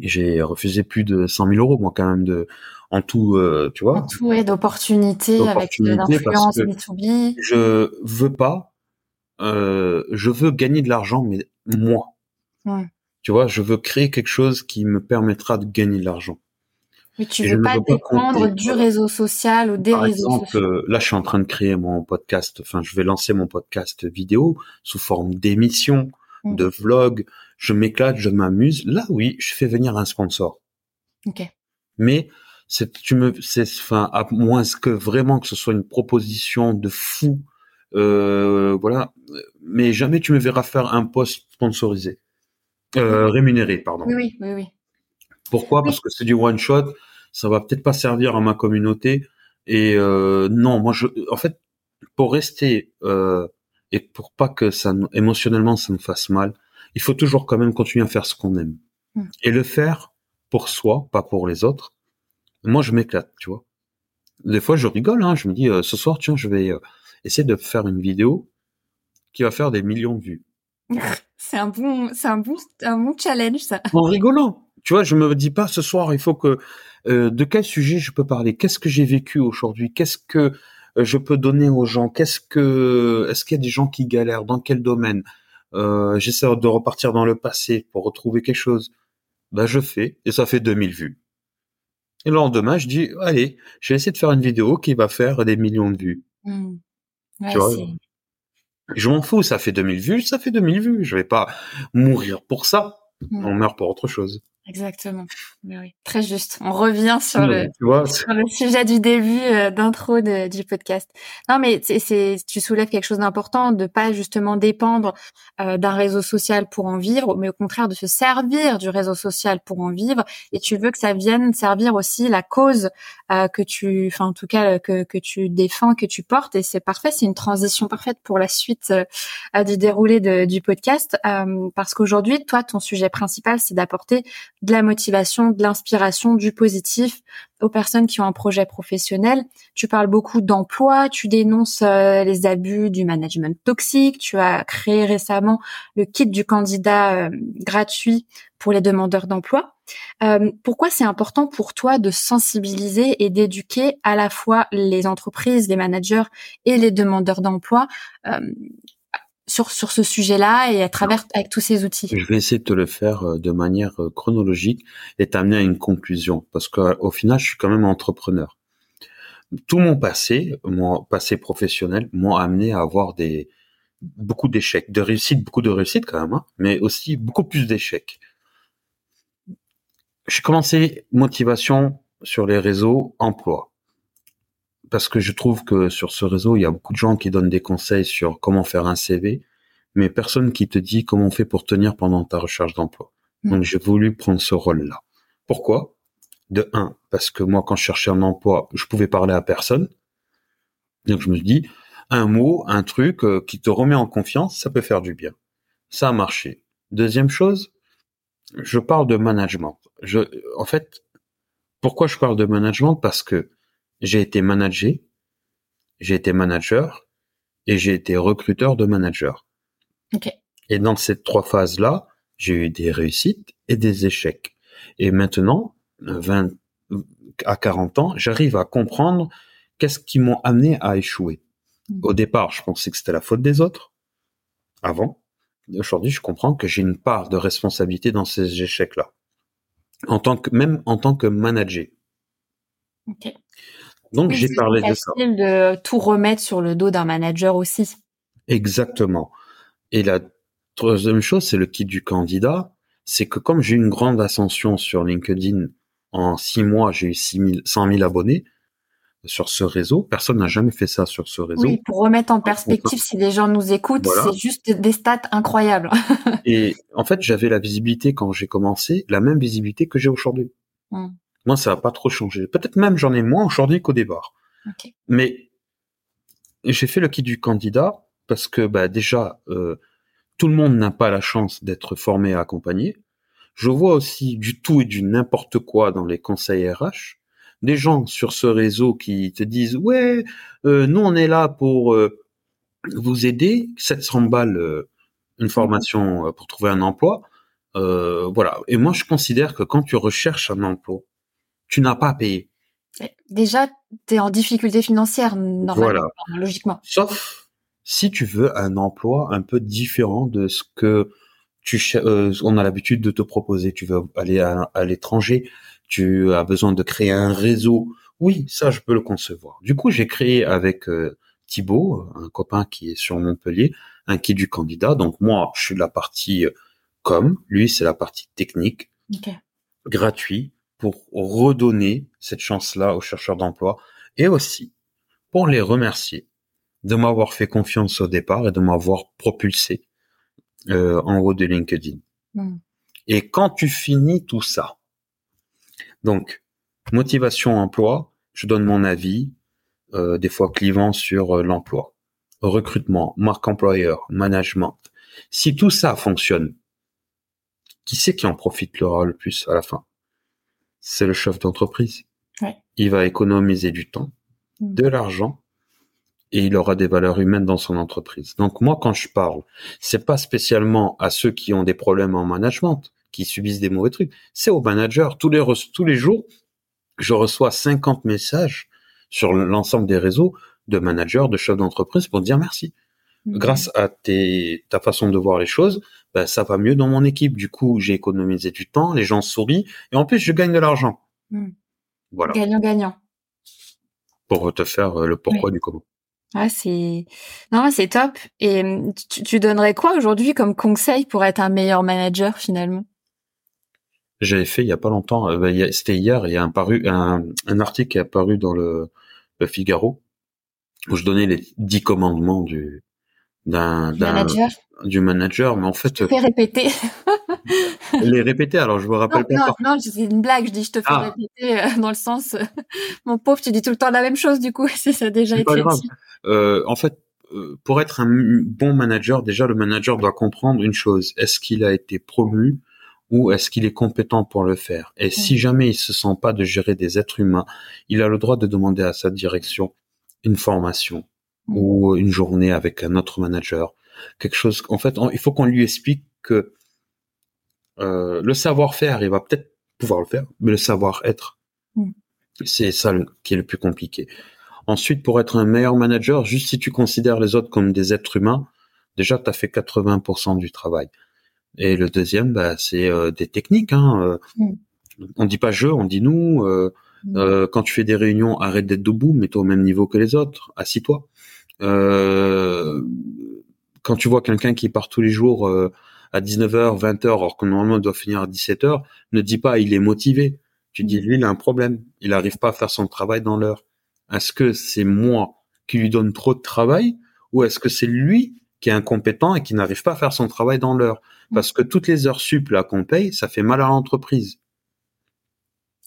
B: Et J'ai refusé plus de 100 000 euros moi quand même de en tout, euh, tu vois.
A: En tout, ouais, d'opportunités avec
B: parce
A: l'influence
B: que-
A: B2B.
B: Je veux pas. euh, je veux gagner de l'argent, mais moi.
A: Ouais.
B: Tu vois, je veux créer quelque chose qui me permettra de gagner de l'argent.
A: Mais tu veux pas
B: veux pas
A: dépendre du réseau social ou des
B: Par
A: réseaux
B: exemple,
A: sociaux.
B: euh, là, je suis en train de créer mon podcast. Enfin, je vais lancer mon podcast vidéo sous forme d'émission,
A: Mm.
B: de vlog. Je m'éclate, je m'amuse. Là, oui, je fais venir un sponsor.
A: Ok.
B: Mais c'est, tu me, c'est, enfin, à moins que vraiment que ce soit une proposition de fou, euh, voilà. Mais jamais tu me verras faire un post sponsorisé, euh, rémunéré, pardon.
A: Oui, oui, oui, oui.
B: Pourquoi? Parce que c'est du one shot, ça va peut-être pas servir à ma communauté. Et euh, non, moi, je, en fait, pour rester euh, et pour pas que ça, émotionnellement, ça me fasse mal, il faut toujours quand même continuer à faire ce qu'on aime
A: Mm.
B: et le faire pour soi, pas pour les autres. Moi, je m'éclate, tu vois. Des fois, je rigole. Hein, je me dis, euh, ce soir, tiens, je vais euh, essayer de faire une vidéo qui va faire des millions de vues. (laughs)
A: C'est un bon, c'est un bon, un bon challenge, ça.
B: en rigolant. Tu vois, je me dis pas ce soir, il faut que euh, de quel sujet je peux parler, qu'est-ce que j'ai vécu aujourd'hui, qu'est-ce que je peux donner aux gens, qu'est-ce que est-ce qu'il y a des gens qui galèrent, dans quel domaine? Euh, J'essaie de repartir dans le passé pour retrouver quelque chose. Ben je fais et ça fait 2000 vues. Et le lendemain, je dis allez, je vais essayer de faire une vidéo qui va faire des millions de vues.
A: Hmm. Ouais,
B: Tu vois, Je m'en fous, ça fait 2000 vues, ça fait 2000 vues. Je vais pas mourir pour ça.
A: Mm.
B: On meurt pour autre chose.
A: Exactement. Mais oui, très juste. On revient sur le,
B: Tu vois,
A: sur le sujet du début euh, d'intro du podcast. Non, mais c'est, tu soulèves quelque chose d'important, de pas justement dépendre euh, d'un réseau social pour en vivre, mais au contraire de se servir du réseau social pour en vivre. Et tu veux que ça vienne servir aussi la cause euh, que tu, enfin en tout cas que que tu défends, que tu portes. Et c'est parfait. C'est une transition parfaite pour la suite euh, du déroulé de- du podcast, parce qu'aujourd'hui, toi, ton sujet principal, c'est d'apporter de la motivation, de l'inspiration, du positif aux personnes qui ont un projet professionnel. Tu parles beaucoup d'emploi, tu dénonces euh, les abus du management toxique, tu as créé récemment le kit du candidat euh, gratuit pour les demandeurs d'emploi. Euh, pourquoi c'est important pour toi de sensibiliser et d'éduquer à la fois les entreprises, les managers et les demandeurs d'emploi sur sur ce sujet-là et à travers avec tous ces outils
B: Je vais essayer de te le faire euh, de manière euh, chronologique et t'amener à une conclusion parce qu'au final, je suis quand même entrepreneur. Tout mon passé, mon passé professionnel, m'ont amené à avoir des beaucoup d'échecs, de réussites, beaucoup de réussites quand même, hein, mais aussi beaucoup plus d'échecs. J'ai commencé motivation sur les réseaux emploi parce que je trouve que sur ce réseau, il y a beaucoup de gens qui donnent des conseils sur comment faire un CV, mais personne qui te dit comment on fait pour tenir pendant ta recherche d'emploi.
A: Mm.
B: Donc j'ai voulu prendre ce rôle-là. Pourquoi? De un, parce que moi, quand je cherchais un emploi, je pouvais parler à personne. Donc je me dis, un mot, un truc euh, qui te remet en confiance, ça peut faire du bien. Ça a marché. Deuxième chose, je parle de management. Je, en fait, pourquoi je parle de management? Parce que j'ai été manager, j'ai été manager et j'ai été recruteur de manager.
A: Ok.
B: Et dans ces trois phases-là, j'ai eu des réussites et des échecs. Et maintenant, 20 à 40 ans, j'arrive à comprendre qu'est-ce qui m'ont amené à échouer.
A: Mm.
B: Au départ, je pensais que c'était la faute des autres. Avant. Aujourd'hui, je comprends que j'ai une part de responsabilité dans ces échecs-là. En tant que, même en tant que manager.
A: Ok.
B: Donc,
A: Oui,
B: j'ai
A: c'est
B: parlé de ça.
A: facile de tout remettre sur le dos d'un manager aussi.
B: Exactement. Et la troisième chose, c'est le kit du candidat. C'est que comme j'ai eu une grande ascension sur LinkedIn, en six mois, j'ai eu 6 000, 100 000 abonnés sur ce réseau. Personne n'a jamais fait ça sur ce réseau.
A: Oui, pour remettre en perspective, si les gens nous écoutent,
B: Voilà.
A: c'est juste des stats incroyables. (laughs)
B: Et en fait, j'avais la visibilité quand j'ai commencé, la même visibilité que j'ai aujourd'hui.
A: Mm.
B: Moi, ça n'a pas trop changé. Peut-être même j'en ai moins aujourd'hui qu'au départ. Mais j'ai fait le kit du candidat parce que bah, déjà, euh, tout le monde n'a pas la chance d'être formé et accompagné. Je vois aussi du tout et du n'importe quoi dans les conseils RH. Des gens sur ce réseau qui te disent ouais, euh, nous on est là pour euh, vous aider, 700 balles euh, une formation pour trouver un emploi. voilà. Et moi je considère que quand tu recherches un emploi, tu n'as pas à payer.
A: Déjà, tu es en difficulté financière normalement, logiquement.
B: Sauf si tu veux un emploi un peu différent de ce que tu euh, on a l'habitude de te proposer. Tu veux aller à, l'étranger, tu as besoin de créer un réseau. Oui, ça je peux le concevoir. Du coup, j'ai créé avec euh, Thibaut, un copain qui est sur Montpellier, un kit du candidat. Donc moi, je suis la partie euh, com, lui c'est la partie technique, gratuit pour redonner cette chance-là aux chercheurs d'emploi et aussi pour les remercier de m'avoir fait confiance au départ et de m'avoir propulsé euh, en haut de LinkedIn. Hmm. Et quand tu finis tout ça, donc motivation emploi, je donne mon avis, euh, des fois clivant sur euh, l'emploi, recrutement, marque employeur, management. Si tout ça fonctionne, qui c'est qui en profitera le plus à la fin? C'est le chef d'entreprise. Il va économiser du temps, mm. de l'argent, et il aura des valeurs humaines dans son entreprise. Donc moi, quand je parle, c'est pas spécialement à ceux qui ont des problèmes en management, qui subissent des mauvais trucs. C'est aux managers. Tous les tous les jours, je reçois 50 messages sur l'ensemble des réseaux de managers, de chefs d'entreprise pour dire merci. Mm. Grâce à tes, ta façon de voir les choses, ben, ça va mieux dans mon équipe. Du coup, j'ai économisé du temps, les gens sourient, et en plus, je gagne de l'argent.
A: Hmm. Voilà. Gagnant-gagnant.
B: Pour te faire euh, le pourquoi du comment.
A: Ah, c'est non, c'est top. Et tu, donnerais quoi aujourd'hui comme conseil pour être un meilleur manager finalement?
B: J'avais fait il y a pas longtemps. Euh, ben, c'était hier. Il y a un, paru, un, un article qui est apparu dans le, le Figaro où je donnais les dix commandements du d'un
A: manager
B: du manager, mais en fait.
A: Je te fais répéter. (laughs)
B: les répéter, alors je me rappelle
A: non, pas. Non, non, c'est une blague. Je dis, je te fais ah. répéter euh, dans le sens, euh, mon pauvre, tu dis tout le temps la même chose du coup, (laughs) si ça a déjà été.
B: Euh, en fait, euh, pour être un bon manager, déjà le manager doit comprendre une chose est-ce qu'il a été promu ou est-ce qu'il est compétent pour le faire? Et si jamais il se sent pas de gérer des êtres humains, il a le droit de demander à sa direction une formation ou une journée avec un autre manager quelque chose. En fait, il faut qu'on lui explique que euh, le savoir-faire, il va peut-être pouvoir le faire, mais le savoir-être, mm. c'est ça qui est le plus compliqué. Ensuite, pour être un meilleur manager, juste si tu considères les autres comme des êtres humains, déjà, tu as fait 80% du travail. Et le deuxième, bah, c'est euh, des techniques. Hein, euh. mm. On dit pas je, on dit nous. Euh, mm. quand tu fais des réunions, arrête d'être debout, mets-toi au même niveau que les autres, assis-toi. Euh, quand tu vois quelqu'un qui part tous les jours euh, à 19h, 20h, alors que normalement il doit finir à 17h, ne dis pas il est motivé. Tu dis lui il a un problème, il n'arrive pas à faire son travail dans l'heure. Est-ce que c'est moi qui lui donne trop de travail ou est-ce que c'est lui qui est incompétent et qui n'arrive pas à faire son travail dans l'heure? Parce que toutes les heures sup là qu'on paye, ça fait mal à l'entreprise.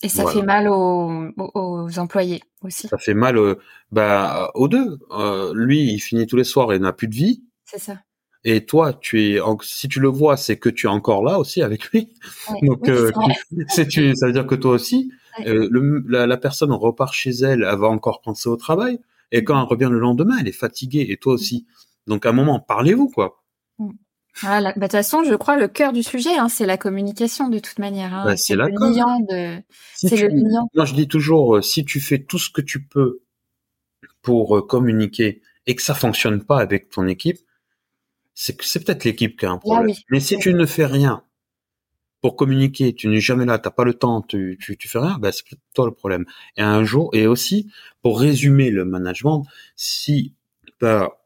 A: Et ça fait mal aux, aux, employés aussi.
B: Ça fait mal euh, bah, aux deux. Euh, lui, il finit tous les soirs et n'a plus de vie.
A: C'est ça.
B: Et toi, tu es, si tu le vois, c'est que tu es encore là aussi avec lui. Donc, euh, (laughs) tu, ça veut dire que toi aussi, le, la, personne repart chez elle, elle va encore penser au travail. Et quand elle revient le lendemain, elle est fatiguée, et toi aussi. Donc, à un moment, parlez-vous, quoi.
A: Ah, bah, de toute façon, je crois le cœur du sujet, hein, c'est la communication de toute manière. Hein.
B: Bah, c'est le
A: liant de. c'est le liant.
B: Moi, je dis toujours, euh, si tu fais tout ce que tu peux pour euh, communiquer et que ça fonctionne pas avec ton équipe, c'est que c'est peut-être l'équipe qui a un ah problème. Mais si tu ne fais rien pour communiquer, tu n'es jamais là, t'as pas le temps, tu, tu, tu fais rien, ben c'est toi le problème. Et un jour, et aussi, pour résumer le management, si tu as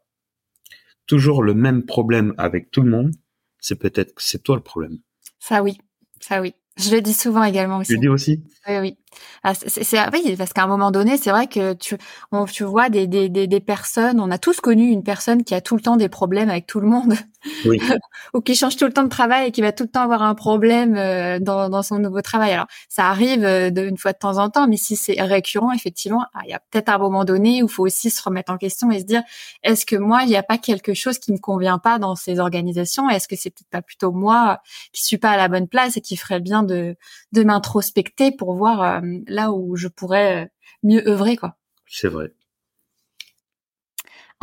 B: toujours le même problème avec tout le monde, c'est peut-être que c'est toi le problème.
A: Ça oui, ça oui. Je le dis souvent également aussi.
B: Tu le dis aussi?
A: Oui, oui. Ah, c'est oui, parce qu'à un moment donné, c'est vrai que tu on, tu vois des, des, des, des, personnes, on a tous connu une personne qui a tout le temps des problèmes avec tout le monde,
B: oui. (laughs)
A: ou qui change tout le temps de travail et qui va tout le temps avoir un problème euh, dans, dans son nouveau travail. Alors, ça arrive euh, de, une fois de temps en temps, mais si c'est récurrent, effectivement, ah, il y a peut-être un moment donné où il faut aussi se remettre en question et se dire, est-ce que moi, il n'y a pas quelque chose qui me convient pas dans ces organisations? Est-ce que c'est peut-être pas plutôt moi qui suis pas à la bonne place et qui ferait bien de, de m'introspecter pour voir euh, là où je pourrais euh, mieux œuvrer, quoi.
B: C'est vrai.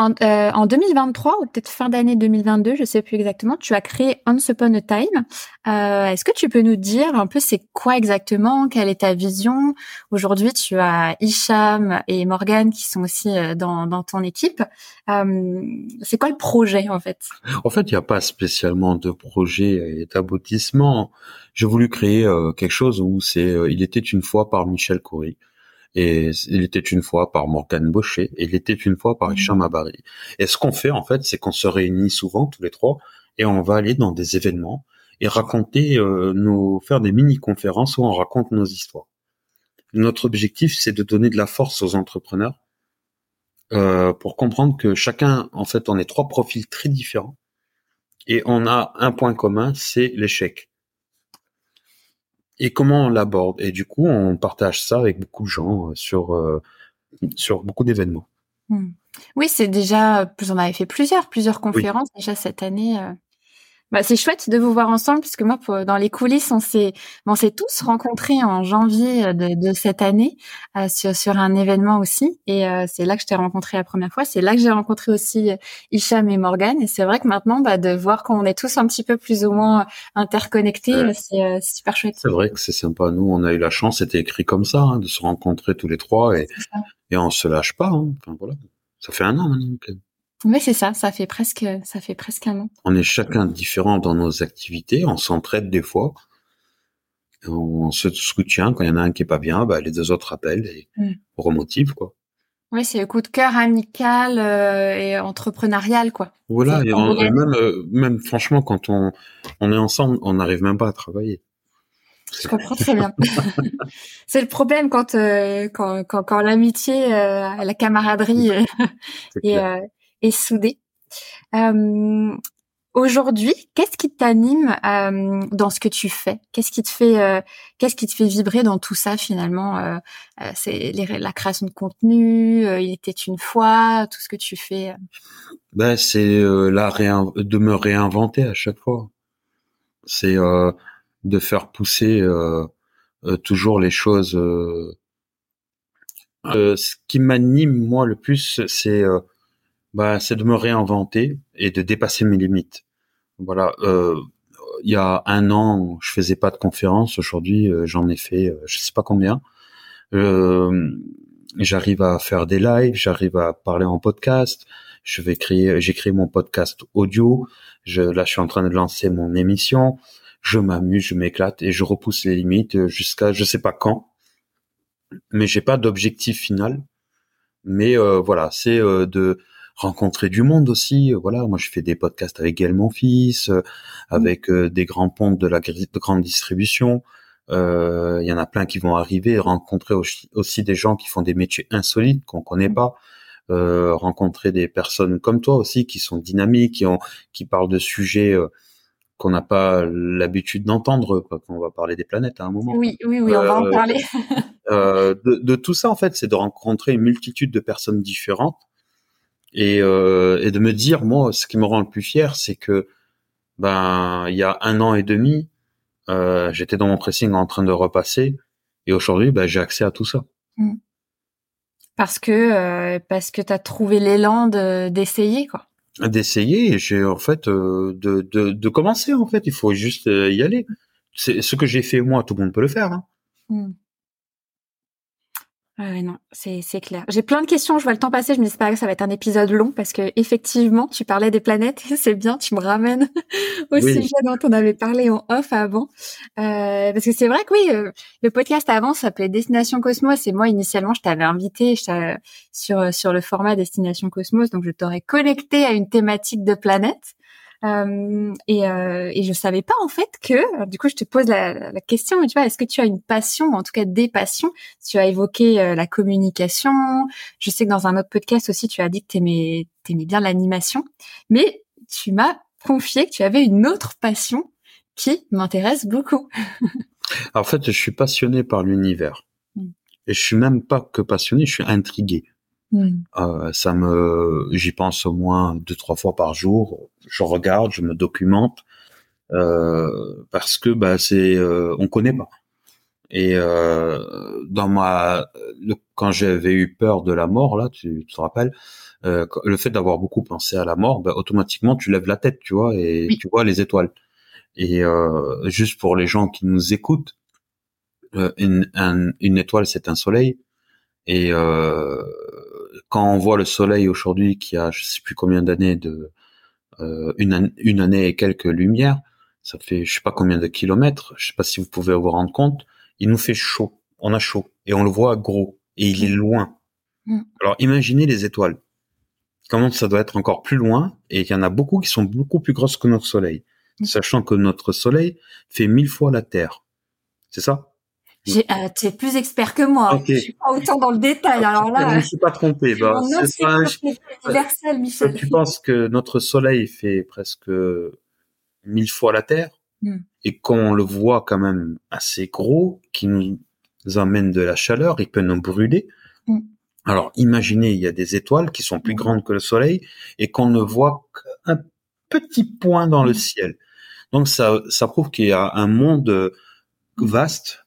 A: En, euh, en, 2023 ou peut-être fin d'année 2022, je sais plus exactement, tu as créé Once Upon a Time. Euh, Est-ce que tu peux nous dire un peu c'est quoi exactement, quelle est ta vision? Aujourd'hui, tu as Hicham et Morgan qui sont aussi euh, dans, dans ton équipe. Euh, c'est quoi le projet en fait?
B: En fait, il n'y a pas spécialement de projet et d'aboutissement. J'ai voulu créer euh, quelque chose où c'est il était une fois par Michel Coury et il était une fois par Morgan Baucher, et il était une fois par Hicham mmh. Abari. Et ce qu'on fait, en fait, c'est qu'on se réunit souvent, tous les trois, et on va aller dans des événements et raconter, euh, nos, faire des mini-conférences où on raconte nos histoires. Notre objectif, c'est de donner de la force aux entrepreneurs euh, pour comprendre que chacun, en fait, on est trois profils très différents et on a un point commun, c'est l'échec et comment on l'aborde? Et du coup, on partage ça avec beaucoup de gens euh, sur euh, sur beaucoup d'événements.
A: Hmm. Oui, c'est déjà, on avait fait plusieurs, plusieurs conférences déjà cette année. Euh, bah, c'est chouette de vous voir ensemble puisque moi, dans les coulisses, on s'est, on s'est tous rencontrés en janvier de, de cette année euh, sur, sur un événement aussi. Et euh, c'est là que je t'ai rencontré la première fois. C'est là que j'ai rencontré aussi Hicham et Morgan. Et c'est vrai que maintenant, bah, de voir qu'on est tous un petit peu plus ou moins interconnectés, euh, c'est super chouette.
B: C'est vrai que c'est sympa. Nous, on a eu la chance, c'était écrit comme ça, hein, de se rencontrer tous les trois et, et on se lâche pas. Hein. Enfin voilà, ça fait un an maintenant.
A: Oui, c'est ça. Ça fait presque, ça fait presque un an.
B: On est chacun différent dans nos activités. On s'entraide des fois. On se soutient. Quand il y en a un qui est pas bien, bah, les deux autres appellent et mm. on remotive, quoi.
A: Oui, c'est le coup de cœur amical euh, et entrepreneurial, quoi.
B: Voilà. Et, même, euh, même franchement, quand on, on est ensemble, on n'arrive même pas à travailler.
A: Je comprends très bien. (laughs) c'est le problème quand euh, quand, quand, quand l'amitié, la camaraderie (laughs) et, et soudé. Euh, Aujourd'hui, qu'est-ce qui t'anime euh, dans ce que tu fais? Qu'est-ce qui te fait, euh, qu'est-ce qui te fait vibrer dans tout ça finalement euh, euh C'est la création de contenu. Euh, il était une fois, tout ce que tu fais.
B: Ben c'est la de me réinventer à chaque fois. C'est de faire pousser toujours les choses. ce qui m'anime moi le plus, c'est bah, c'est de me réinventer et de dépasser mes limites. Voilà. Euh, il y a un an, je faisais pas de conférences. Aujourd'hui, euh, j'en ai fait, euh, je sais pas combien. Euh, j'arrive à faire des lives, j'arrive à parler en podcast. Je vais créer, j'ai mon podcast audio. Je, là, je suis en train de lancer mon émission. Je m'amuse, je m'éclate et je repousse les limites jusqu'à je sais pas quand. Mais j'ai pas d'objectif final. Mais voilà, c'est de rencontrer du monde aussi. Euh, voilà, moi je fais des podcasts avec Gaël mon fils, euh, avec euh, des grands ponts de la de grande distribution. Il y en a plein qui vont arriver, rencontrer aussi, des gens qui font des métiers insolites qu'on connaît mmh. pas. rencontrer des personnes comme toi aussi qui sont dynamiques, qui ont, qui parlent de sujets qu'on n'a pas l'habitude d'entendre. On va parler des planètes à un moment.
A: Oui, oui, oui, on va en parler.
B: de, de, tout ça en fait, c'est de rencontrer une multitude de personnes différentes et, euh, et de me dire moi ce qui me rend le plus fier c'est que ben il y a un an et demi euh, j'étais dans mon pressing en train de repasser et aujourd'hui ben, j'ai accès à tout ça mmh.
A: parce que euh, parce que tu as trouvé l'élan d'essayer quoi
B: d'essayer j'ai en fait de, de, de commencer en fait il faut juste y aller c'est ce que j'ai fait moi tout le monde peut le faire hein. Mmh.
A: Ouais, non, c'est c'est clair. J'ai plein de questions, je vois le temps passer, je me dis pas que ça va être un épisode long parce que effectivement, tu parlais des planètes, (laughs) c'est bien, tu me ramènes (laughs) au sujet dont on avait parlé en off avant. Euh, parce que c'est vrai que oui, euh, le podcast avant s'appelait Destination Cosmos et moi initialement, je t'avais invité sur sur le format Destination Cosmos, donc je t'aurais connecté à une thématique de planète. Euh, et, euh, et je savais pas en fait que, du coup, je te pose la, la question, tu vois, est-ce que tu as une passion, en tout cas des passions? Tu as évoqué euh, la communication. Je sais que dans un autre podcast aussi, tu as dit que tu aimais, bien l'animation, mais tu m'as confié que tu avais une autre passion qui m'intéresse beaucoup.
B: en fait, je suis passionné par l'univers. Mm. Et je suis même pas que passionné, je suis intrigué. Mm. Euh, ça me, j'y pense au moins deux trois fois par jour. Je regarde, je me documente euh, parce que bah c'est, euh, on connaît pas. Et euh, dans ma, quand j'avais eu peur de la mort là, tu, te rappelles, euh, le fait d'avoir beaucoup pensé à la mort, bah, automatiquement tu lèves la tête, tu vois, et tu vois les étoiles. Et euh, juste pour les gens qui nous écoutent, une, une étoile c'est un soleil. Et euh, quand on voit le soleil aujourd'hui qui a je sais plus combien d'années de euh, une, une année et quelques lumières, ça fait je sais pas combien de kilomètres, je sais pas si vous pouvez vous rendre compte, il nous fait chaud, on a chaud et on le voit gros et il est loin. Mm. Alors imaginez les étoiles. Comment ça doit être encore plus loin et il y en a beaucoup qui sont beaucoup plus grosses que notre soleil, mm. sachant que notre soleil fait mille fois la Terre. C'est ça?
A: J'ai, euh, tu es plus expert que moi. Okay. Je suis pas autant dans le détail. Alors là,
B: je ne suis pas trompé. Bah,
A: c'est pas universel, Michel.
B: Tu penses que notre Soleil fait presque mille fois la Terre hmm. et qu'on le voit quand même assez gros, qui nous amène de la chaleur, il peut nous brûler. Hmm. Alors, imaginez, il y a des étoiles qui sont plus hmm. grandes que le Soleil et qu'on ne voit qu'un petit point dans le ciel. Donc, ça, ça prouve qu'il y a un monde vaste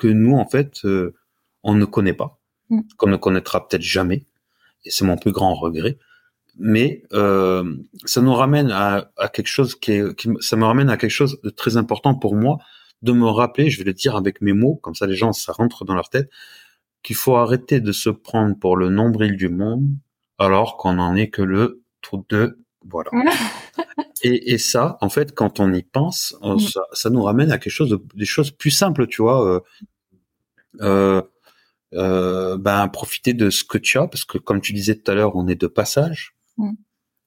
B: que nous, en fait, euh, on ne connaît pas, mm. qu'on ne connaîtra peut-être jamais. Et c'est mon plus grand regret. Mais euh, ça nous ramène à, quelque chose qui est, ça me ramène à quelque chose de très important pour moi, de me rappeler, je vais le dire avec mes mots, comme ça les gens, ça rentre dans leur tête, qu'il faut arrêter de se prendre pour le nombril du monde, alors qu'on n'en est que le trou de voilà. (laughs) et, et, ça, en fait, quand on y pense, mm. ça, ça, nous ramène à quelque chose de des choses plus simples, tu vois. Euh, euh, euh, ben profiter de ce que tu as, parce que comme tu disais tout à l'heure, on est de passage. Mm.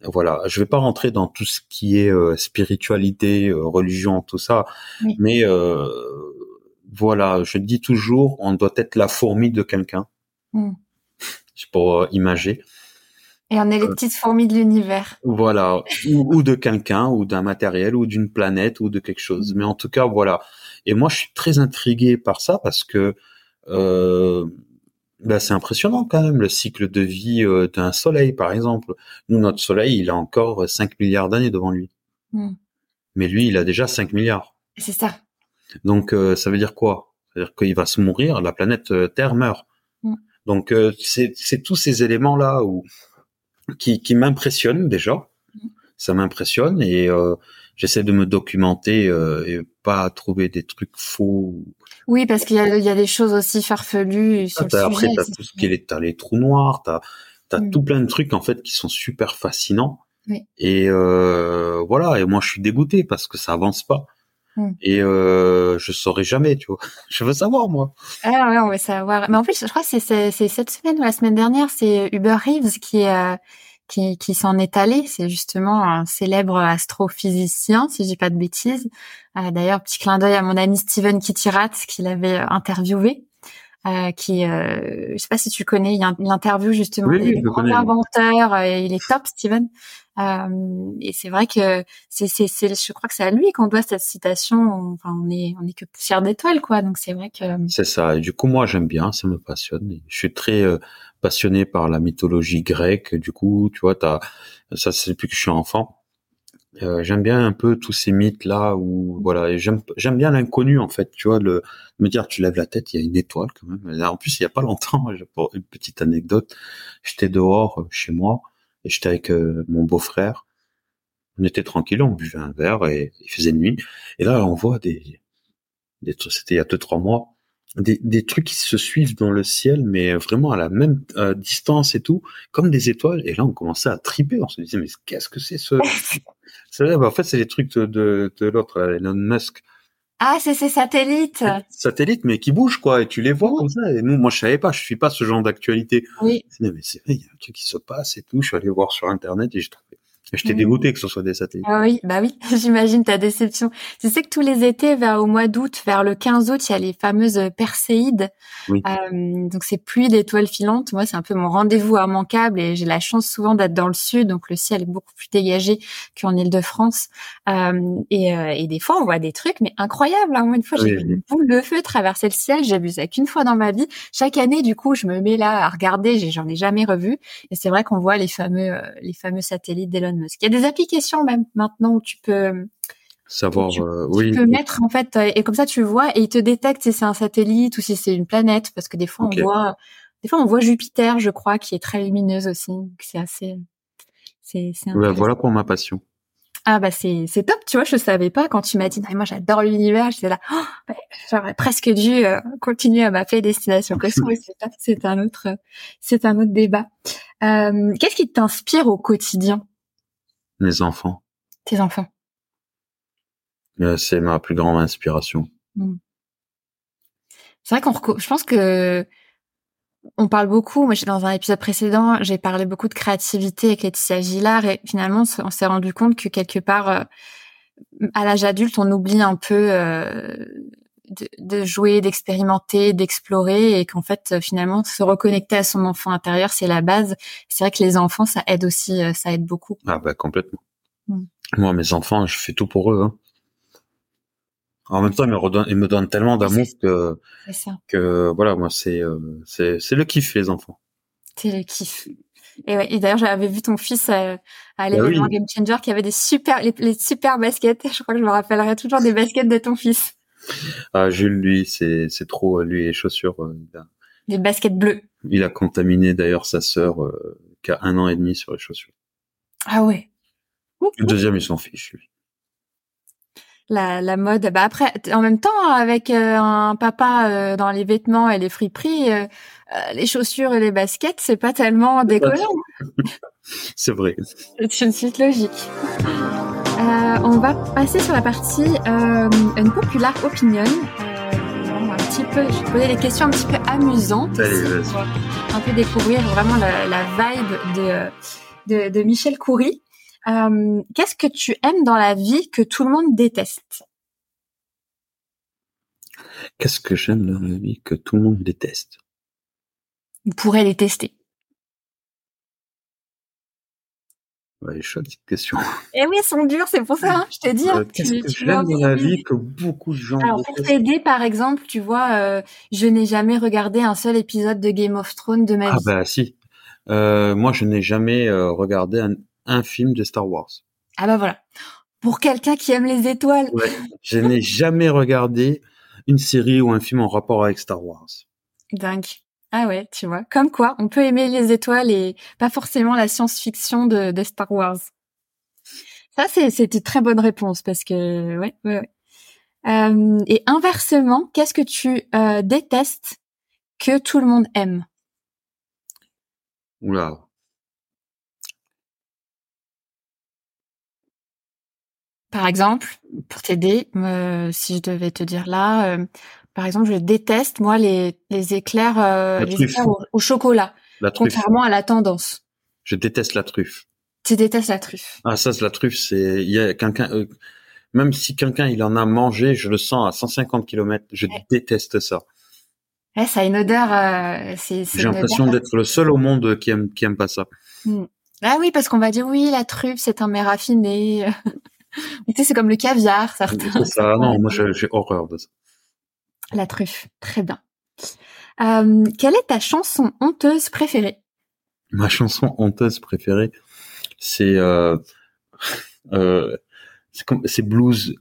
B: Voilà, je vais pas rentrer dans tout ce qui est euh, spiritualité, euh, religion, tout ça, mais voilà, je dis toujours, on doit être la fourmi de quelqu'un. Mm. (laughs) Pour imager.
A: Et on est les petites fourmis de l'univers.
B: Voilà, (laughs) ou, ou de quelqu'un, ou d'un matériel, ou d'une planète, ou de quelque chose. Mais en tout cas, voilà. Et moi, je suis très intrigué par ça parce que euh, bah, c'est impressionnant quand même le cycle de vie euh, d'un soleil, par exemple. Nous, notre soleil, il a encore 5 milliards d'années devant lui. Hmm. Mais lui, il a déjà 5 milliards.
A: C'est ça.
B: Donc, euh, ça veut dire quoi? Ça veut dire qu'il va se mourir, la planète euh, Terre meurt. Hmm. Donc, c'est tous ces éléments-là où qui, qui m'impressionnent déjà. Ça m'impressionne et j'essaie de me documenter et pas trouver des trucs faux
A: oui, parce qu'il y a, il y a des choses aussi farfelues sur
B: ah, Après, t'as tout ce qui est, t'as les trous noirs, t'as, t'as mm. tout plein de trucs en fait qui sont super fascinants. Oui. Et euh, voilà. Et moi, je suis dégoûté parce que ça avance pas. Mm. Et euh, je saurais jamais, tu vois. (laughs) Je veux savoir moi.
A: Ah ouais, on veut savoir. Mais en fait, je crois que c'est, cette semaine ou la semaine dernière, c'est Uber Reeves qui euh, qui, qui s'en est allé. C'est justement un célèbre astrophysicien, si je dis pas de bêtises. Euh, D'ailleurs, petit clin d'œil à mon ami Steven Kittirat, qui l'avait interviewé. Euh, qui, euh, je sais pas si tu connais, il y a l'interview justement
B: oui, des grands
A: inventeurs, et il est top, Steven. Euh, et c'est vrai que c'est, c'est, c'est, je crois que c'est à lui qu'on doit cette citation. Enfin, on est, on est que poussière d'étoiles, quoi. Donc c'est vrai que.
B: C'est ça. Et du coup, moi, j'aime bien, ça me passionne. Je suis très passionné par la mythologie grecque. Du coup, tu vois, t'as, ça c'est depuis que je suis enfant. Euh, j'aime bien un peu tous ces mythes là où voilà j'aime j'aime bien l'inconnu en fait tu vois le me dire tu lèves la tête il y a une étoile quand même. En plus il y a pas longtemps pour une petite anecdote j'étais dehors euh, chez moi et j'étais avec euh, mon beau-frère. On était tranquille on buvait un verre et il faisait nuit. Et là on voit des, des c'était il y a deux trois mois des, des, trucs qui se suivent dans le ciel, mais vraiment à la même euh, distance et tout, comme des étoiles. Et là, on commençait à triper. On se disait, mais qu'est-ce que c'est ce (laughs) bah, En fait, c'est les trucs de, de, de l'autre, Elon Musk.
A: Ah, c'est ces satellites.
B: Satellites, mais qui bougent, quoi. Et tu les vois comme ça. Et nous, moi, je savais pas. Je suis pas ce genre d'actualité.
A: Oui.
B: Mais c'est vrai, il y a un truc qui se passe et tout. Je suis allé voir sur Internet et j'ai trouvé. Je t'ai dégoûté que ce soit des satellites.
A: Ah oui, bah oui, (laughs) j'imagine ta déception. Tu sais que tous les étés, vers au mois d'août, vers le 15 août, il y a les fameuses Perséides.
B: Oui.
A: Euh, donc c'est pluie d'étoiles filantes. Moi, c'est un peu mon rendez-vous immanquable et j'ai la chance souvent d'être dans le sud, donc le ciel est beaucoup plus dégagé qu'en Île-de-France. Euh, et, euh, et, des fois, on voit des trucs, mais incroyables. Hein. Moi, une fois, j'ai vu une boule de feu traverser le ciel. J'ai vu ça qu'une fois dans ma vie. Chaque année, du coup, je me mets là à regarder. J'en ai jamais revu. Et c'est vrai qu'on voit les fameux, euh, les fameux satellites d'Elon il y a des applications même maintenant où tu peux
B: savoir
A: tu,
B: euh, oui
A: peux mettre en fait euh, et comme ça tu vois et il te détecte si c'est un satellite ou si c'est une planète parce que des fois on voit des fois on voit Jupiter je crois qui est très lumineuse aussi c'est assez c'est
B: voilà pour ma passion.
A: Ah bah c'est c'est top tu vois je savais pas quand tu m'as dit moi j'adore l'univers j'étais là oh, bah, j'aurais presque dû euh, continuer à m'appeler destination c'est un autre c'est un autre débat. Euh, qu'est-ce qui t'inspire au quotidien?
B: Mes enfants.
A: Tes enfants.
B: Euh, c'est ma plus grande inspiration.
A: Hmm. C'est vrai qu'on, je pense que on parle beaucoup. Moi, dans un épisode précédent, j'ai parlé beaucoup de créativité avec Laetitia Gillard et finalement, on s'est rendu compte que quelque part, euh, à l'âge adulte, on oublie un peu euh, de, de, jouer, d'expérimenter, d'explorer et qu'en fait, finalement, se reconnecter à son enfant intérieur, c'est la base. C'est vrai que les enfants, ça aide aussi, ça aide beaucoup.
B: Ah bah complètement. Hmm. Moi, mes enfants, je fais tout pour eux. Hein. En même temps, ils me, redonnent, ils me donnent tellement d'amour que, que voilà, moi, c'est euh, c'est c'est le kiff les enfants.
A: C'est le kiff. Et, ouais, et d'ailleurs, j'avais vu ton fils euh, à bah l'événement Game Changer qui avait des super les, les, super baskets. (laughs) Je crois que je me rappellerai toujours des baskets de ton fils.
B: Ah, Jules, lui, c'est c'est trop lui les chaussures. Euh,
A: des baskets bleues.
B: Il a contaminé d'ailleurs sa sœur euh, qui a un an et demi sur les chaussures.
A: Ah ouais.
B: Le deuxième, il s'en fiche, lui.
A: La, la mode, bah après, en même temps, avec euh, un papa euh, dans les vêtements et les friperies, euh, les chaussures et les baskets, c'est pas tellement décollant. (laughs)
B: c'est vrai.
A: C'est une suite logique. On va passer sur la partie une populaire opinion. un petit peu, je vais poser des questions un petit peu amusantes.
B: Allez,
A: un peu découvrir vraiment la, la vibe de, de, de Michel Coury. Euh, qu'est-ce que tu aimes dans la vie que tout le monde déteste?
B: Qu'est-ce que j'aime dans la vie que tout le monde déteste?
A: On pourrait détester.
B: Ouais, chouette question.
A: Eh oui, elles sont dures, c'est pour ça, hein, je te dis.
B: Hein, Qu'est-ce que j'aime dans la vie que beaucoup de gens
A: Alors, pour t'aider, par exemple, tu vois, euh, je n'ai jamais regardé un seul épisode de Game of Thrones de ma
B: ah
A: vie.
B: Ah bah si. Euh, moi, je n'ai jamais euh, regardé un, un film de Star Wars.
A: Ah bah voilà. Pour quelqu'un qui aime les étoiles.
B: Ouais, je n'ai jamais regardé une série ou un film en rapport avec Star Wars.
A: Dingue. Ah ouais, tu vois. Comme quoi, on peut aimer les étoiles et pas forcément la science-fiction de, de, Star Wars. Ça, c'est une très bonne réponse parce que, ouais, ouais, ouais. Euh, et inversement, qu'est-ce que tu euh, détestes que tout le monde aime?
B: Oula,
A: Par exemple, pour t'aider, euh, si je devais te dire là, euh, par exemple, je déteste moi les les éclairs, euh, les éclairs au, chocolat,
B: la truffe.
A: contrairement à la tendance.
B: Je déteste la truffe.
A: Tu détestes la truffe.
B: Ah ça, c'est la truffe, c'est il y a quelqu'un, euh, même si quelqu'un il en a mangé, je le sens à 150 km, je déteste ça.
A: Ouais, ça a une odeur. Euh, c'est.
B: J'ai l'impression d'être le seul au monde qui aime qui aime pas ça.
A: Hmm. Ah oui, parce qu'on va dire oui, la truffe, c'est un mets raffiné. (laughs) tu sais, c'est comme le caviar, certains.
B: Ça, (laughs) non, moi j'ai horreur de ça.
A: La truffe, très bien. Euh, quelle est ta chanson honteuse préférée?
B: Ma chanson honteuse préférée, c'est euh, (laughs) euh, c'est blues.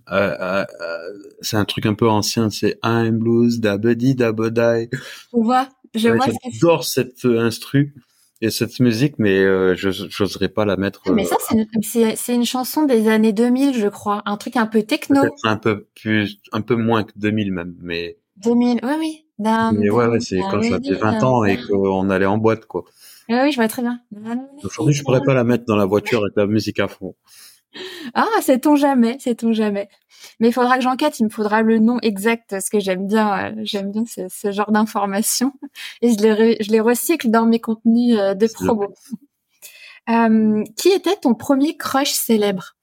B: C'est un truc un peu ancien. C'est I'm blues, dabedi dabedai.
A: On voit, je vois.
B: J'adore cette instru et cette musique, mais euh, je j'oserais pas la mettre.
A: Mais ça, c'est une, une chanson des années 2000, je crois, un truc un peu techno.
B: Un peu plus, un peu moins que 2000 même, mais.
A: 2000, oui, oui.
B: Mais ouais, ouais, c'est quand j'avais 20 ans et qu'on allait en boîte, quoi.
A: Oui, oui, je vois très bien.
B: Aujourd'hui, je pourrais pas la mettre dans la voiture avec la musique à fond. (laughs)
A: Ah, sait-on jamais, sait-on jamais. Mais il faudra que j'enquête, il me faudra le nom exact, parce que j'aime bien, euh, j'aime bien ce, ce genre d'informations. Et je les, je les recycle dans mes contenus euh, de promo. Euh, qui était ton premier crush célèbre?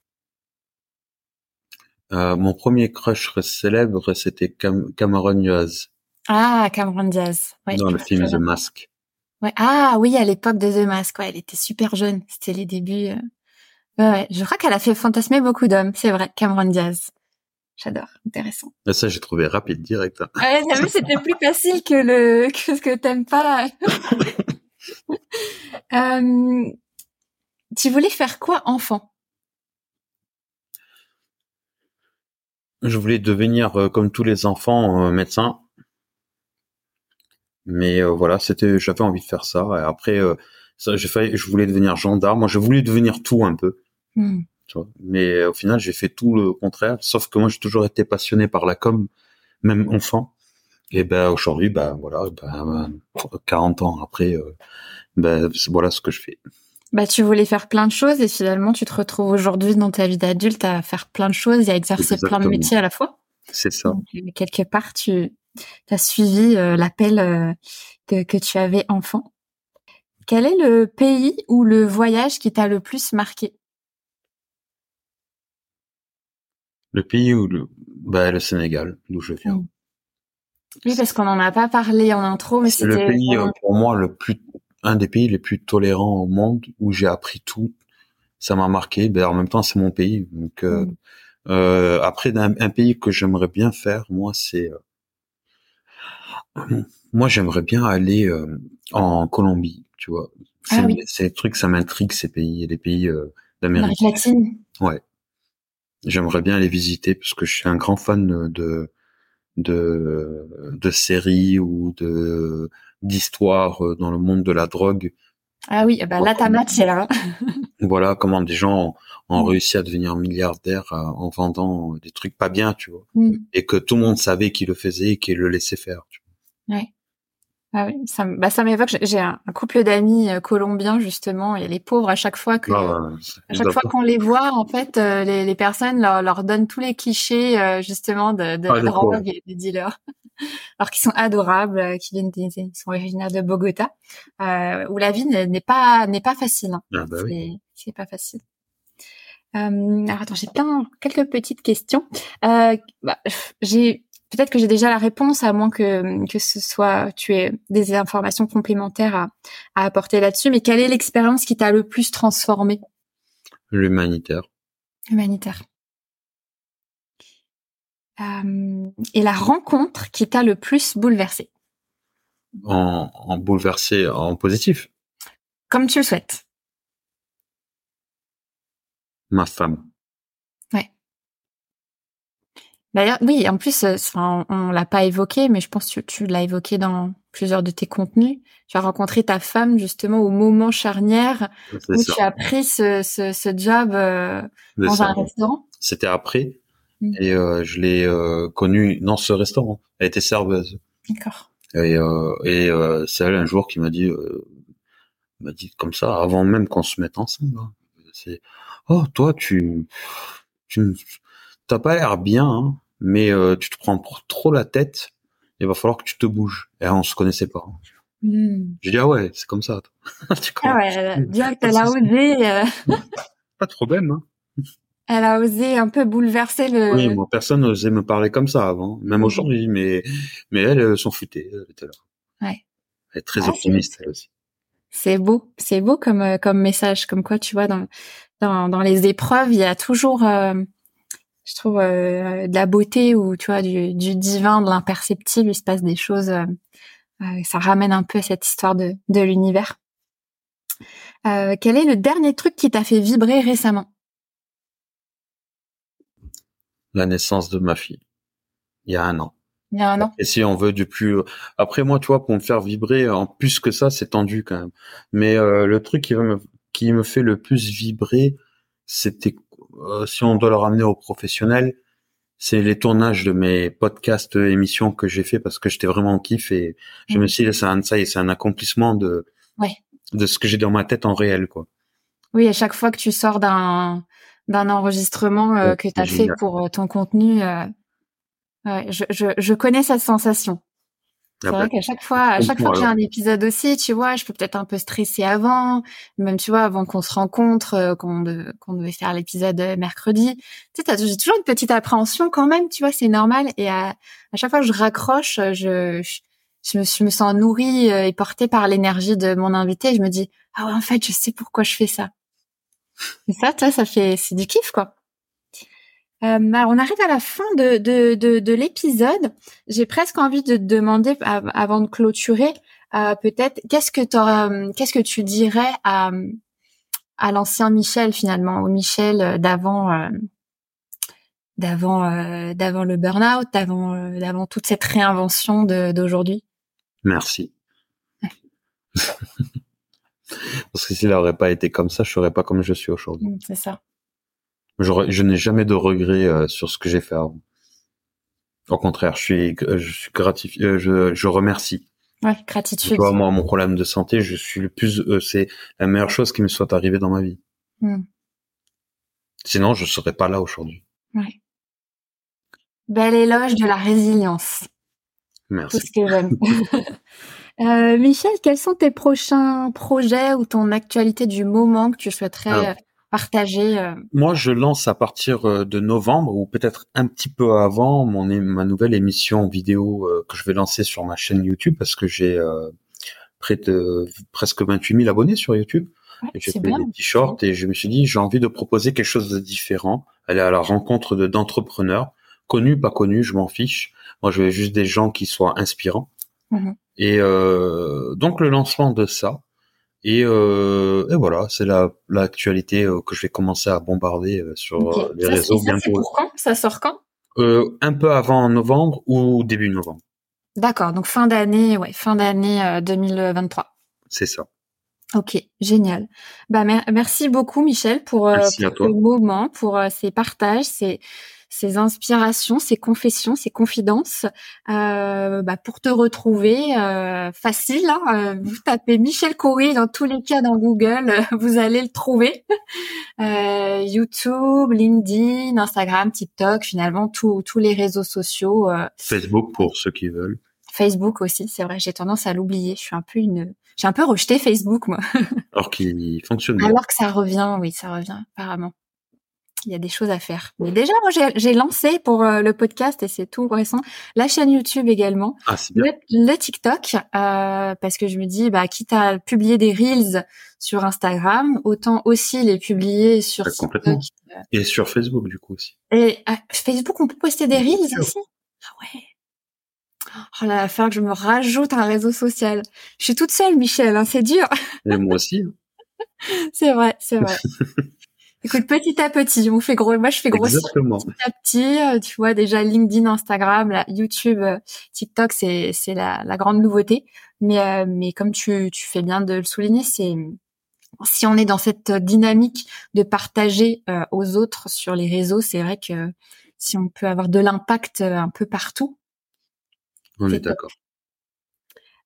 B: Mon premier crush célèbre, c'était Cam Cameron Diaz.
A: Ah, Cameron Diaz.
B: Ouais, Dans le film The Mask.
A: Ouais. Ah oui, à l'époque de The Mask, ouais, elle était super jeune. C'était les débuts. Euh. Ouais, ouais, je crois qu'elle a fait fantasmer beaucoup d'hommes, c'est vrai, Cameron Diaz. J'adore, intéressant.
B: Et ça, j'ai trouvé rapide, direct. Hein.
A: Ouais, vu, c'était plus facile que le (laughs) que ce que t'aimes pas. (laughs) euh, tu voulais faire quoi enfant?
B: Je voulais devenir, euh, comme tous les enfants, euh, médecin. Mais euh, voilà, c'était, j'avais envie de faire ça. Et après, ça, j'ai fait, je voulais devenir gendarme. Moi, je voulais devenir tout un peu. Hmm. Tu vois. Mais au final, j'ai fait tout le contraire. Sauf que moi, j'ai toujours été passionné par la com, même enfant. Et ben aujourd'hui, ben voilà, ben, 40 ans après, ben voilà ce que je fais.
A: Bah, tu voulais faire plein de choses et finalement, tu te retrouves aujourd'hui dans ta vie d'adulte à faire plein de choses et à exercer plein de métiers à la fois.
B: C'est ça.
A: Euh, quelque part, tu as suivi euh, l'appel euh, que, que tu avais enfant. Quel est le pays ou le voyage qui t'a le plus marqué?
B: Le pays où le, bah, le Sénégal, d'où je viens.
A: Oui, parce qu'on n'en a pas parlé en intro, mais
B: c'est le pays pour moi le plus un des pays les plus tolérants au monde où j'ai appris tout. Ça m'a marqué. Ben, en même temps, c'est mon pays. Donc, euh, mm. euh, après, un, pays que j'aimerais bien faire, moi, c'est... Euh, moi, j'aimerais bien aller en Colombie, tu vois. Ah c'est ces trucs, ça m'intrigue, ces pays, les pays d'Amérique
A: latine.
B: Ouais. J'aimerais bien les visiter parce que je suis un grand fan de de de séries ou de d'histoire euh, dans le monde de la drogue.
A: Ah oui, bah là ta matière. (laughs)
B: voilà comment des gens ont, mm. réussi à devenir milliardaires euh, en vendant des trucs pas bien, tu vois, mm. et que tout le monde savait qu'il le faisait et qu'il le laissait faire. Tu
A: vois. Ouais. Ah oui, ça, bah ça m'évoque. J'ai un, couple d'amis euh, colombiens justement, et les pauvres à chaque fois que, ah à chaque fois qu'on les voit, en fait, les, les, personnes leur, leur donnent tous les clichés justement de, de ah, drogue et des dealers (laughs) alors qu'ils sont adorables, euh, qui viennent des, sont originaires de Bogota, euh, où la vie n'est pas n'est pas facile. Hein.
B: Ah bah
A: c'est pas facile. Euh, alors attends, j'ai plein quelques petites questions. Euh, bah, j'ai peut-être que j'ai déjà la réponse, à moins que que ce soit tu aies des informations complémentaires à, à apporter là-dessus. Mais quelle est l'expérience qui t'a le plus transformé
B: L'humanitaire.
A: Humanitaire. Euh, et la rencontre qui t'a le plus bouleversé
B: en, en bouleversé en positif
A: Comme tu le souhaites.
B: Ma femme.
A: Ouais. D'ailleurs, oui, en plus, euh, on, on l'a pas évoqué, mais je pense que tu, l'as évoqué dans plusieurs de tes contenus. Tu as rencontré ta femme justement au moment charnière où tu as pris ce, ce, ce job euh, dans un restaurant.
B: C'était après. Mm. Et euh, je l'ai euh, connue dans ce restaurant. Elle était serveuse.
A: D'accord.
B: Et, et c'est elle un jour qui m'a dit, m'a dit comme ça, avant même qu'on se mette ensemble. Hein. C'est, oh toi tu, tu t'as pas l'air bien, hein, mais tu te prends pour trop la tête. Il va falloir que tu te bouges. Et on se connaissait pas. Mm. J'ai dit ah ouais, c'est comme ça. (laughs)
A: ah ouais, (laughs) direct elle a osé.
B: pas de problème. Hein. (laughs)
A: Elle a osé un peu bouleverser le.
B: Oui, moi, personne n'osait me parler comme ça avant, même aujourd'hui, mais, mais elle, s'en foutait, elle était là.
A: Ouais.
B: Elle est très ah, optimiste, elle aussi.
A: C'est beau, c'est beau comme, euh, comme message, comme quoi, tu vois, dans, dans, dans les épreuves, il y a toujours, euh, je trouve, euh, de la beauté ou, tu vois, du, du divin, de l'imperceptible, il se passe des choses, ça ramène un peu à cette histoire de, de l'univers. quel est le dernier truc qui t'a fait vibrer récemment?
B: La naissance de ma fille. Il y a un an.
A: Il y a un an.
B: Et si on veut du plus, après moi, tu vois, pour me faire vibrer, en plus que ça, c'est tendu quand même. Mais euh, le truc qui me, qui me fait le plus vibrer, c'était, euh, si on doit le ramener au professionnel, c'est les tournages de mes podcasts, émissions que j'ai fait parce que j'étais vraiment en kiff et je me suis dit, c'est un, ça c'est un accomplissement de,
A: ouais.
B: de ce que j'ai dans ma tête en réel, quoi.
A: Oui, à chaque fois que tu sors d'un, d'un enregistrement euh, que tu as fait pour euh, ton contenu. Euh, je, je, je, connais cette sensation. C'est vrai qu'à chaque fois, à chaque fois que j'ai un épisode aussi, tu vois, je peux peut-être un peu stresser avant, même tu vois, avant qu'on se rencontre, euh, qu'on devait faire l'épisode euh, mercredi. Tu sais, j'ai toujours une petite appréhension quand même, tu vois, c'est normal. Et à, chaque fois que je raccroche, je, je, me, je me sens nourrie euh, et portée par l'énergie de mon invité. je me dis, ah ouais, en fait, je sais pourquoi je fais ça. Et ça, toi, ça fait, c'est du kiff, quoi. Euh, on arrive à la fin de, de, de, de l'épisode. J'ai presque envie de te demander, avant de clôturer, euh, peut-être, qu'est-ce que qu'est-ce que tu dirais à, à l'ancien Michel finalement, au Michel euh, d'avant, euh, d'avant, euh, d'avant le burn-out, d'avant, d'avant toute cette réinvention d'aujourd'hui?
B: Merci. (laughs) Parce que s'il n'aurait pas été comme ça, je serais pas comme je suis aujourd'hui.
A: C'est ça.
B: Je, n'ai jamais de regrets euh, sur ce que j'ai fait avant. Au contraire, je suis, euh, je suis gratifié, euh, je, je remercie.
A: Ouais, gratitude. Tu
B: vois, moi, mon problème de santé, je suis le plus, c'est la meilleure chose qui me soit arrivée dans ma vie. Hmm. Sinon, je serais pas là aujourd'hui.
A: Ouais. Bel éloge de la résilience.
B: Merci.
A: Tout ce que j'aime. (laughs) euh, Michel, quels sont tes prochains projets ou ton actualité du moment que tu souhaiterais partager euh,
B: Moi, je lance à partir euh, de novembre ou peut-être un petit peu avant mon ma nouvelle émission vidéo euh, que je vais lancer sur ma chaîne YouTube parce que j'ai près de presque 28 000 abonnés sur YouTube. j'ai fait des t-shirts et je me suis dit j'ai envie de proposer quelque chose de différent, aller à la rencontre de d'entrepreneurs connus, pas connus, je m'en fiche. Moi, je veux juste des gens qui soient inspirants. Mmh et donc le lancement de ça, et, euh, et voilà, c'est la l'actualité euh, que je vais commencer à bombarder euh, sur euh, les réseaux
A: ça, bientôt. Pour quand? Ça sort quand?
B: Euh, Un peu avant novembre ou début novembre.
A: D'accord, donc fin d'année, ouais, fin d'année 2023.
B: C'est ça.
A: Ok, génial. Bah merci beaucoup Michel pour, pour le moment, pour ces partages, ces ses inspirations, ses confessions, ses confidences. Euh, bah, pour te retrouver, euh, facile, hein, euh, vous tapez Michel Coury dans tous les cas dans Google, vous allez le trouver. YouTube, LinkedIn, Instagram, TikTok, finalement tous tous les réseaux sociaux.
B: Facebook pour ceux qui veulent.
A: Facebook aussi, c'est vrai, j'ai tendance à l'oublier. Je suis un peu une, j'ai un peu rejeté Facebook moi.
B: Alors qu'il fonctionne. Bien.
A: Alors que ça revient, oui, ça revient apparemment il y a des choses à faire. Mais déjà, moi, j'ai lancé pour euh, le podcast et c'est tout récent la chaîne YouTube également,
B: ah, bien.
A: Le, TikTok, euh, parce que je me dis, bah, quitte à publier des reels sur Instagram, autant aussi les publier sur
B: TikTok. Complètement. Et sur Facebook du coup aussi.
A: Et Facebook, on peut poster des reels aussi? Ah ouais. Oh là, il que je me rajoute un réseau social. Je suis toute seule, Michel, hein, c'est dur.
B: Et moi aussi. (laughs)
A: c'est vrai, c'est vrai. (laughs) Écoute, petit à petit, on fait gros. Moi, je fais grossir petit à petit. Euh, tu vois déjà LinkedIn, Instagram, là, YouTube, euh, TikTok, c'est c'est la, la grande nouveauté. Mais euh, mais comme tu tu fais bien de le souligner, c'est si on est dans cette dynamique de partager aux autres sur les réseaux, c'est vrai que si on peut avoir de l'impact un peu partout.
B: On est, d'accord.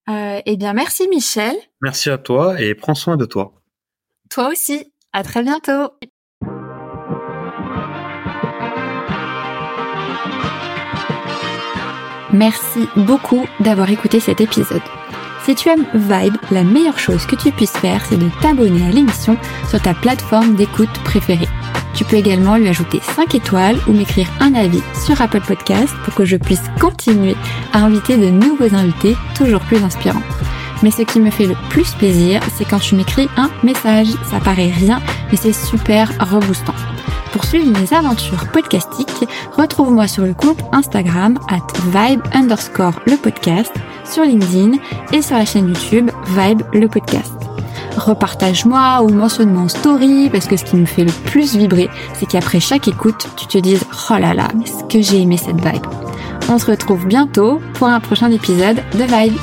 A: eh bien, merci Michel.
B: Merci à toi et prends soin de toi.
A: Toi aussi. À très bientôt. Merci beaucoup d'avoir écouté cet épisode. Si tu aimes Vibe, la meilleure chose que tu puisses faire, c'est de t'abonner à l'émission sur ta plateforme d'écoute préférée. Tu peux également lui ajouter 5 étoiles ou m'écrire un avis sur Apple Podcast pour que je puisse continuer à inviter de nouveaux invités toujours plus inspirants. Mais ce qui me fait le plus plaisir, c'est quand tu m'écris un message. Ça paraît rien, mais c'est super reboostant. Pour suivre mes aventures podcastiques, retrouve-moi sur le compte Instagram at vibe underscore le podcast, sur LinkedIn et sur la chaîne YouTube Vibe le podcast. Repartage-moi ou mentionne-moi en story parce que ce qui me fait le plus vibrer, c'est qu'après chaque écoute, tu te dises oh là là, mais ce que j'ai aimé cette vibe. On se retrouve bientôt pour un prochain épisode de Vibe.